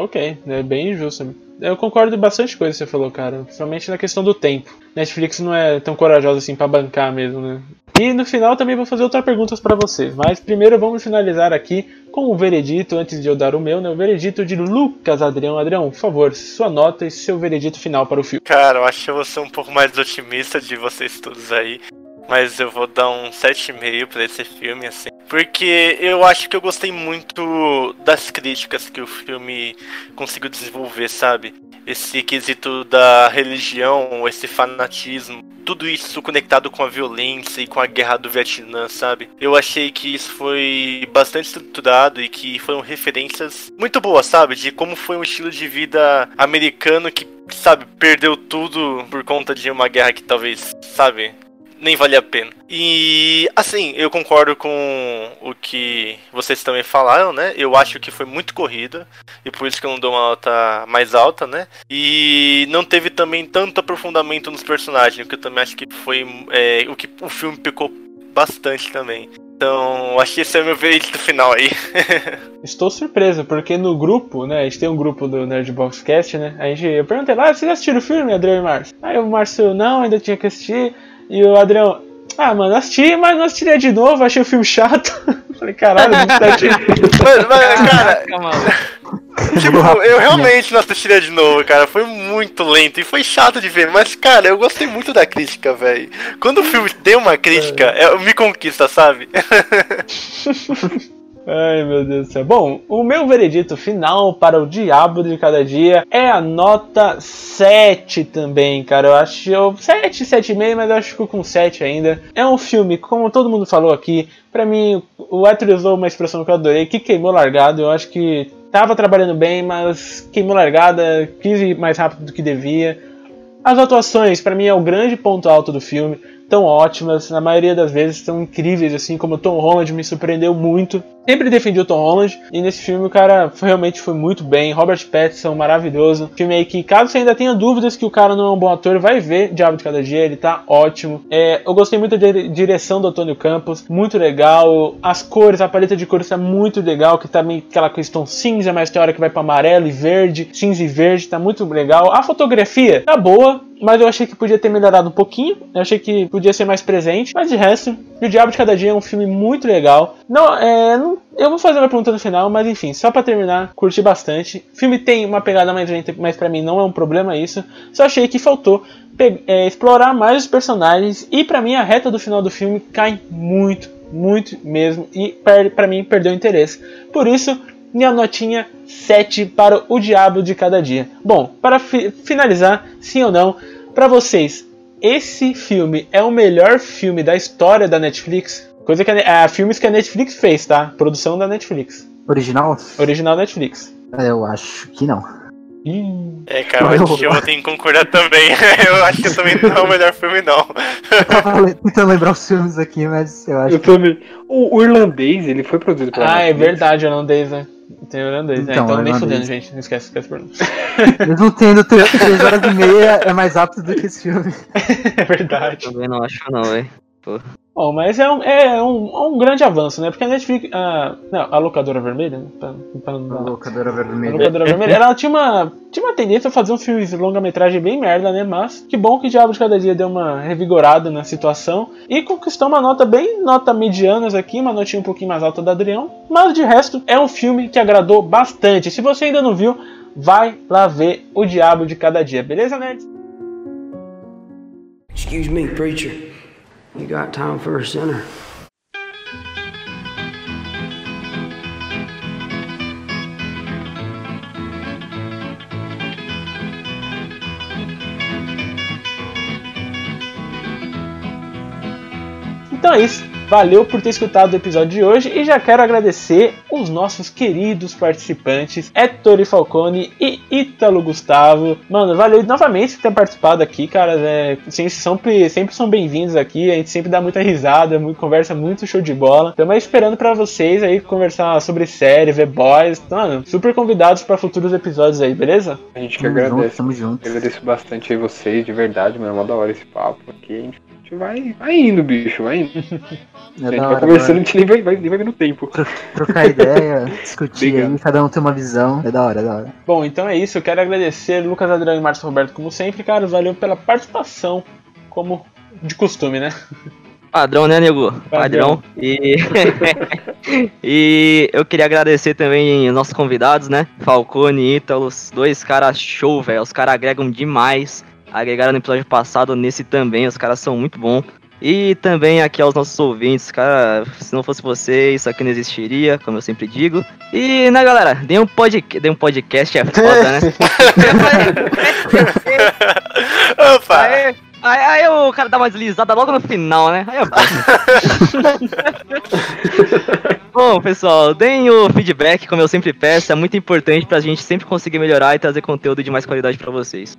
Ok, é bem justo. Eu concordo bastante coisa que você falou, cara. Principalmente na questão do tempo. Netflix não é tão corajosa assim pra bancar mesmo, né? E no final também vou fazer outras perguntas pra vocês. Mas primeiro vamos finalizar aqui com o veredito, antes de eu dar o meu, né? O veredito de Lucas Adrião. Adrião, por favor, sua nota e seu veredito final para o filme. Cara, eu acho que eu vou ser um pouco mais otimista de vocês todos aí. Mas eu vou dar um 7,5 pra esse filme, assim. Porque eu acho que eu gostei muito das críticas que o filme conseguiu desenvolver, sabe? Esse quesito da religião, esse fanatismo, tudo isso conectado com a violência e com a guerra do Vietnã, sabe? Eu achei que isso foi bastante estruturado e que foram referências muito boas, sabe? De como foi um estilo de vida americano que, sabe, perdeu tudo por conta de uma guerra que talvez, sabe, nem vale a pena. E assim, eu concordo com o que vocês também falaram, né? Eu acho que foi muito corrida e por isso que eu não dou uma nota mais alta, né? E não teve também tanto aprofundamento nos personagens, o que eu também acho que foi é, o que o filme pecou bastante também. Então, acho que esse é o meu veredito final aí. *laughs* Estou surpreso, porque no grupo, né? A gente tem um grupo do Nerdboxcast, né? A gente, eu perguntei lá, vocês assistiram o filme, Adriano e Márcio? Aí o Márcio, não, ainda tinha que assistir. E o Adrião, ah, mano, assisti, mas não assistiria de novo, achei o filme chato. *laughs* Falei, caralho, não assisti. mas, mas, cara, tipo, eu realmente não assistiria de novo, cara. Foi muito lento e foi chato de ver. Mas, cara, eu gostei muito da crítica, velho. Quando o filme tem uma crítica, é, me conquista, sabe? *laughs* Ai, meu Deus do céu. Bom, o meu veredito final para o Diabo de Cada Dia é a nota 7 também, cara. Eu acho eu 7, 7,5, mas eu acho que com 7 ainda. É um filme, como todo mundo falou aqui, pra mim, o Héctor usou uma expressão que eu adorei, que queimou largado. Eu acho que tava trabalhando bem, mas queimou largada, quis ir mais rápido do que devia. As atuações, pra mim, é o grande ponto alto do filme. Tão ótimas, na maioria das vezes são incríveis, assim como Tom Holland me surpreendeu muito. Sempre defendi o Tom Holland e nesse filme o cara foi- realmente foi muito bem. Robert Pattinson, maravilhoso. Filme aí que, caso você ainda tenha dúvidas que o cara não é um bom ator, vai ver Diabo de Cada Dia, ele tá ótimo. É, eu gostei muito da dire- direção do Antônio Campos, muito legal. As cores, a paleta de cores tá muito legal, que tá meio aquela questão cinza, mas tem hora que vai pra amarelo e verde, cinza e verde, tá muito legal. A fotografia tá boa, mas eu achei que podia ter melhorado um pouquinho. Eu achei que podia ser mais presente. Mas de resto, O Diabo de Cada Dia é um filme muito legal. Não, é, não- eu vou fazer uma pergunta no final, mas enfim, só pra terminar, curti bastante. O filme tem uma pegada mais lenta, mas pra mim não é um problema isso. Só achei que faltou é, explorar mais os personagens e pra mim a reta do final do filme cai muito, muito mesmo e per, pra mim perdeu interesse. Por isso, minha notinha 7 para o Diabo de Cada Dia. Bom, para fi- finalizar, sim ou não, para vocês, esse filme é o melhor filme da história da Netflix? Coisa que a, Ne- ah, filmes que a Netflix fez, tá? Produção da Netflix. Original? Original Netflix. Eu acho que não. É, cara, *laughs* eu acho que eu vou ter que concordar também. eu acho que também não é o melhor filme, não. Eu tava tentando lembrar os filmes aqui, mas eu acho Eu também. O, o irlandês, ele foi produzido pela Ah, é Netflix. verdade, holandês, né? Tem holandês, né? Então, Então nem fudendo, gente. Não esquece, esquece por que mesmo tendo 3 horas e meia é mais rápido do que esse filme. *laughs* É verdade. Também não acho não, velho. Bom, mas é um, é um, é um grande avanço, né? Porque a Netflix. A, não, a locadora vermelha, né? Pra, pra não A locadora A vermelha. locadora vermelha, ela tinha uma, tinha uma tendência a fazer um filme de longa-metragem bem merda, né? Mas que bom que Diabo de Cada Dia deu uma revigorada na situação e conquistou uma nota bem nota medianas aqui, uma notinha um pouquinho mais alta da Adrião. Mas de resto, é um filme que agradou bastante. Se você ainda não viu, vai lá ver O Diabo de Cada Dia, beleza, nerds? Excuse me, preacher. You got time for a sinner? Então é isso. Valeu por ter escutado o episódio de hoje e já quero agradecer os nossos queridos participantes, Ettore Falcone e Ítalo Gustavo. Mano, valeu novamente por ter participado aqui, cara. É, vocês sempre, sempre são bem-vindos aqui. A gente sempre dá muita risada, muito, conversa muito show de bola. Estamos esperando pra vocês aí conversar sobre série, ver boys. Mano, super convidados pra futuros episódios aí, beleza? A gente que Tamo junto, agradece. tamo junto. Agradeço bastante aí vocês, de verdade, mano. É uma da hora esse papo aqui. A gente, gente vai, vai indo, bicho, vai indo. É a gente da vai hora, conversando, a mano. gente nem vai, vai, nem vai vendo o tempo. *laughs* Trocar ideia, *laughs* discutir aí, cada um tem uma visão. É da hora, é da hora. Bom, então é isso. Eu quero agradecer Lucas Adriano e Márcio Roberto, como sempre, cara. Valeu pela participação, como de costume, né? *laughs* Padrão, né, nego? Padrão. E... e eu queria agradecer também os nossos convidados, né? Falcone e Ítalo, os dois caras show, velho. Os caras agregam demais. Agregaram no episódio passado, nesse também. Os caras são muito bons. E também aqui aos nossos ouvintes, cara, se não fosse vocês, isso aqui não existiria, como eu sempre digo. E, né, galera, dê um, pod... dê um podcast, é foda, né? *laughs* *laughs* Opa! Aí, aí, aí o cara dá uma deslizada logo no final, né? Aí é bom. *laughs* bom, pessoal, deem o feedback, como eu sempre peço, é muito importante pra gente sempre conseguir melhorar e trazer conteúdo de mais qualidade pra vocês.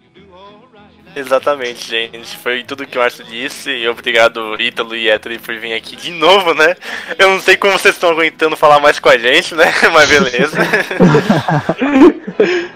Exatamente, gente. Foi tudo que o Márcio disse. E obrigado, Ítalo e Ettore, por vir aqui de novo, né? Eu não sei como vocês estão aguentando falar mais com a gente, né? *laughs* Mas beleza. *laughs*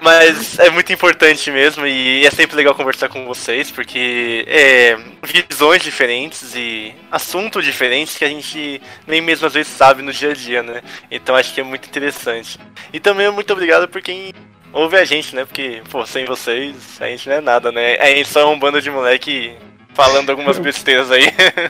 Mas é muito importante mesmo. E é sempre legal conversar com vocês, porque é visões diferentes e assuntos diferentes que a gente nem mesmo às vezes sabe no dia a dia, né? Então acho que é muito interessante. E também muito obrigado por quem ouve a gente, né? Porque, pô, sem vocês, a gente não é nada, né? A gente só é um bando de moleque falando algumas besteiras aí.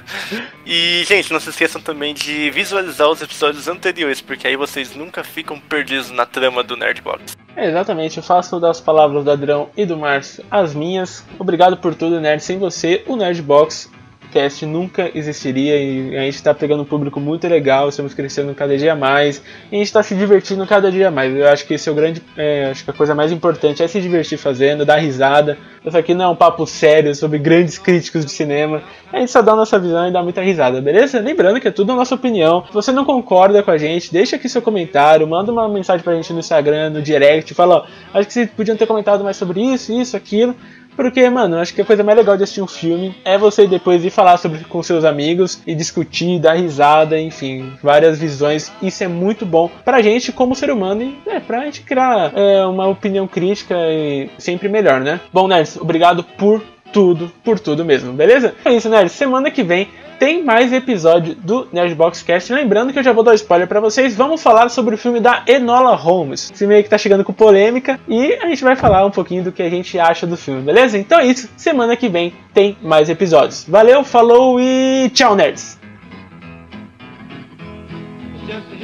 *laughs* e, gente, não se esqueçam também de visualizar os episódios anteriores, porque aí vocês nunca ficam perdidos na trama do Nerdbox. É, exatamente, eu faço das palavras do Adrão e do Márcio as minhas. Obrigado por tudo, Nerd. Sem você, o Nerdbox Cast nunca existiria e a gente tá pegando um público muito legal, estamos crescendo cada dia mais e a gente tá se divertindo cada dia mais. Eu acho que esse é o grande. é, acho que a coisa mais importante é se divertir fazendo, dar risada. Isso aqui não é um papo sério sobre grandes críticos de cinema. A gente só dá a nossa visão e dá muita risada, beleza? Lembrando que é tudo a nossa opinião. Se você não concorda com a gente, deixa aqui seu comentário, manda uma mensagem pra gente no Instagram, no direct, fala, ó, acho que vocês podiam ter comentado mais sobre isso, isso, aquilo. Porque, mano, acho que a coisa mais legal de assistir um filme é você depois ir falar sobre com seus amigos e discutir, dar risada, enfim, várias visões. Isso é muito bom pra gente como ser humano e é, pra gente criar é, uma opinião crítica e sempre melhor, né? Bom, Nerds, obrigado por tudo, por tudo mesmo, beleza? É isso, Nerds. Semana que vem tem mais episódio do Nerdbox Cast. Lembrando que eu já vou dar spoiler para vocês. Vamos falar sobre o filme da Enola Holmes. Esse meio que tá chegando com polêmica e a gente vai falar um pouquinho do que a gente acha do filme, beleza? Então é isso. Semana que vem tem mais episódios. Valeu, falou e tchau, nerds. Just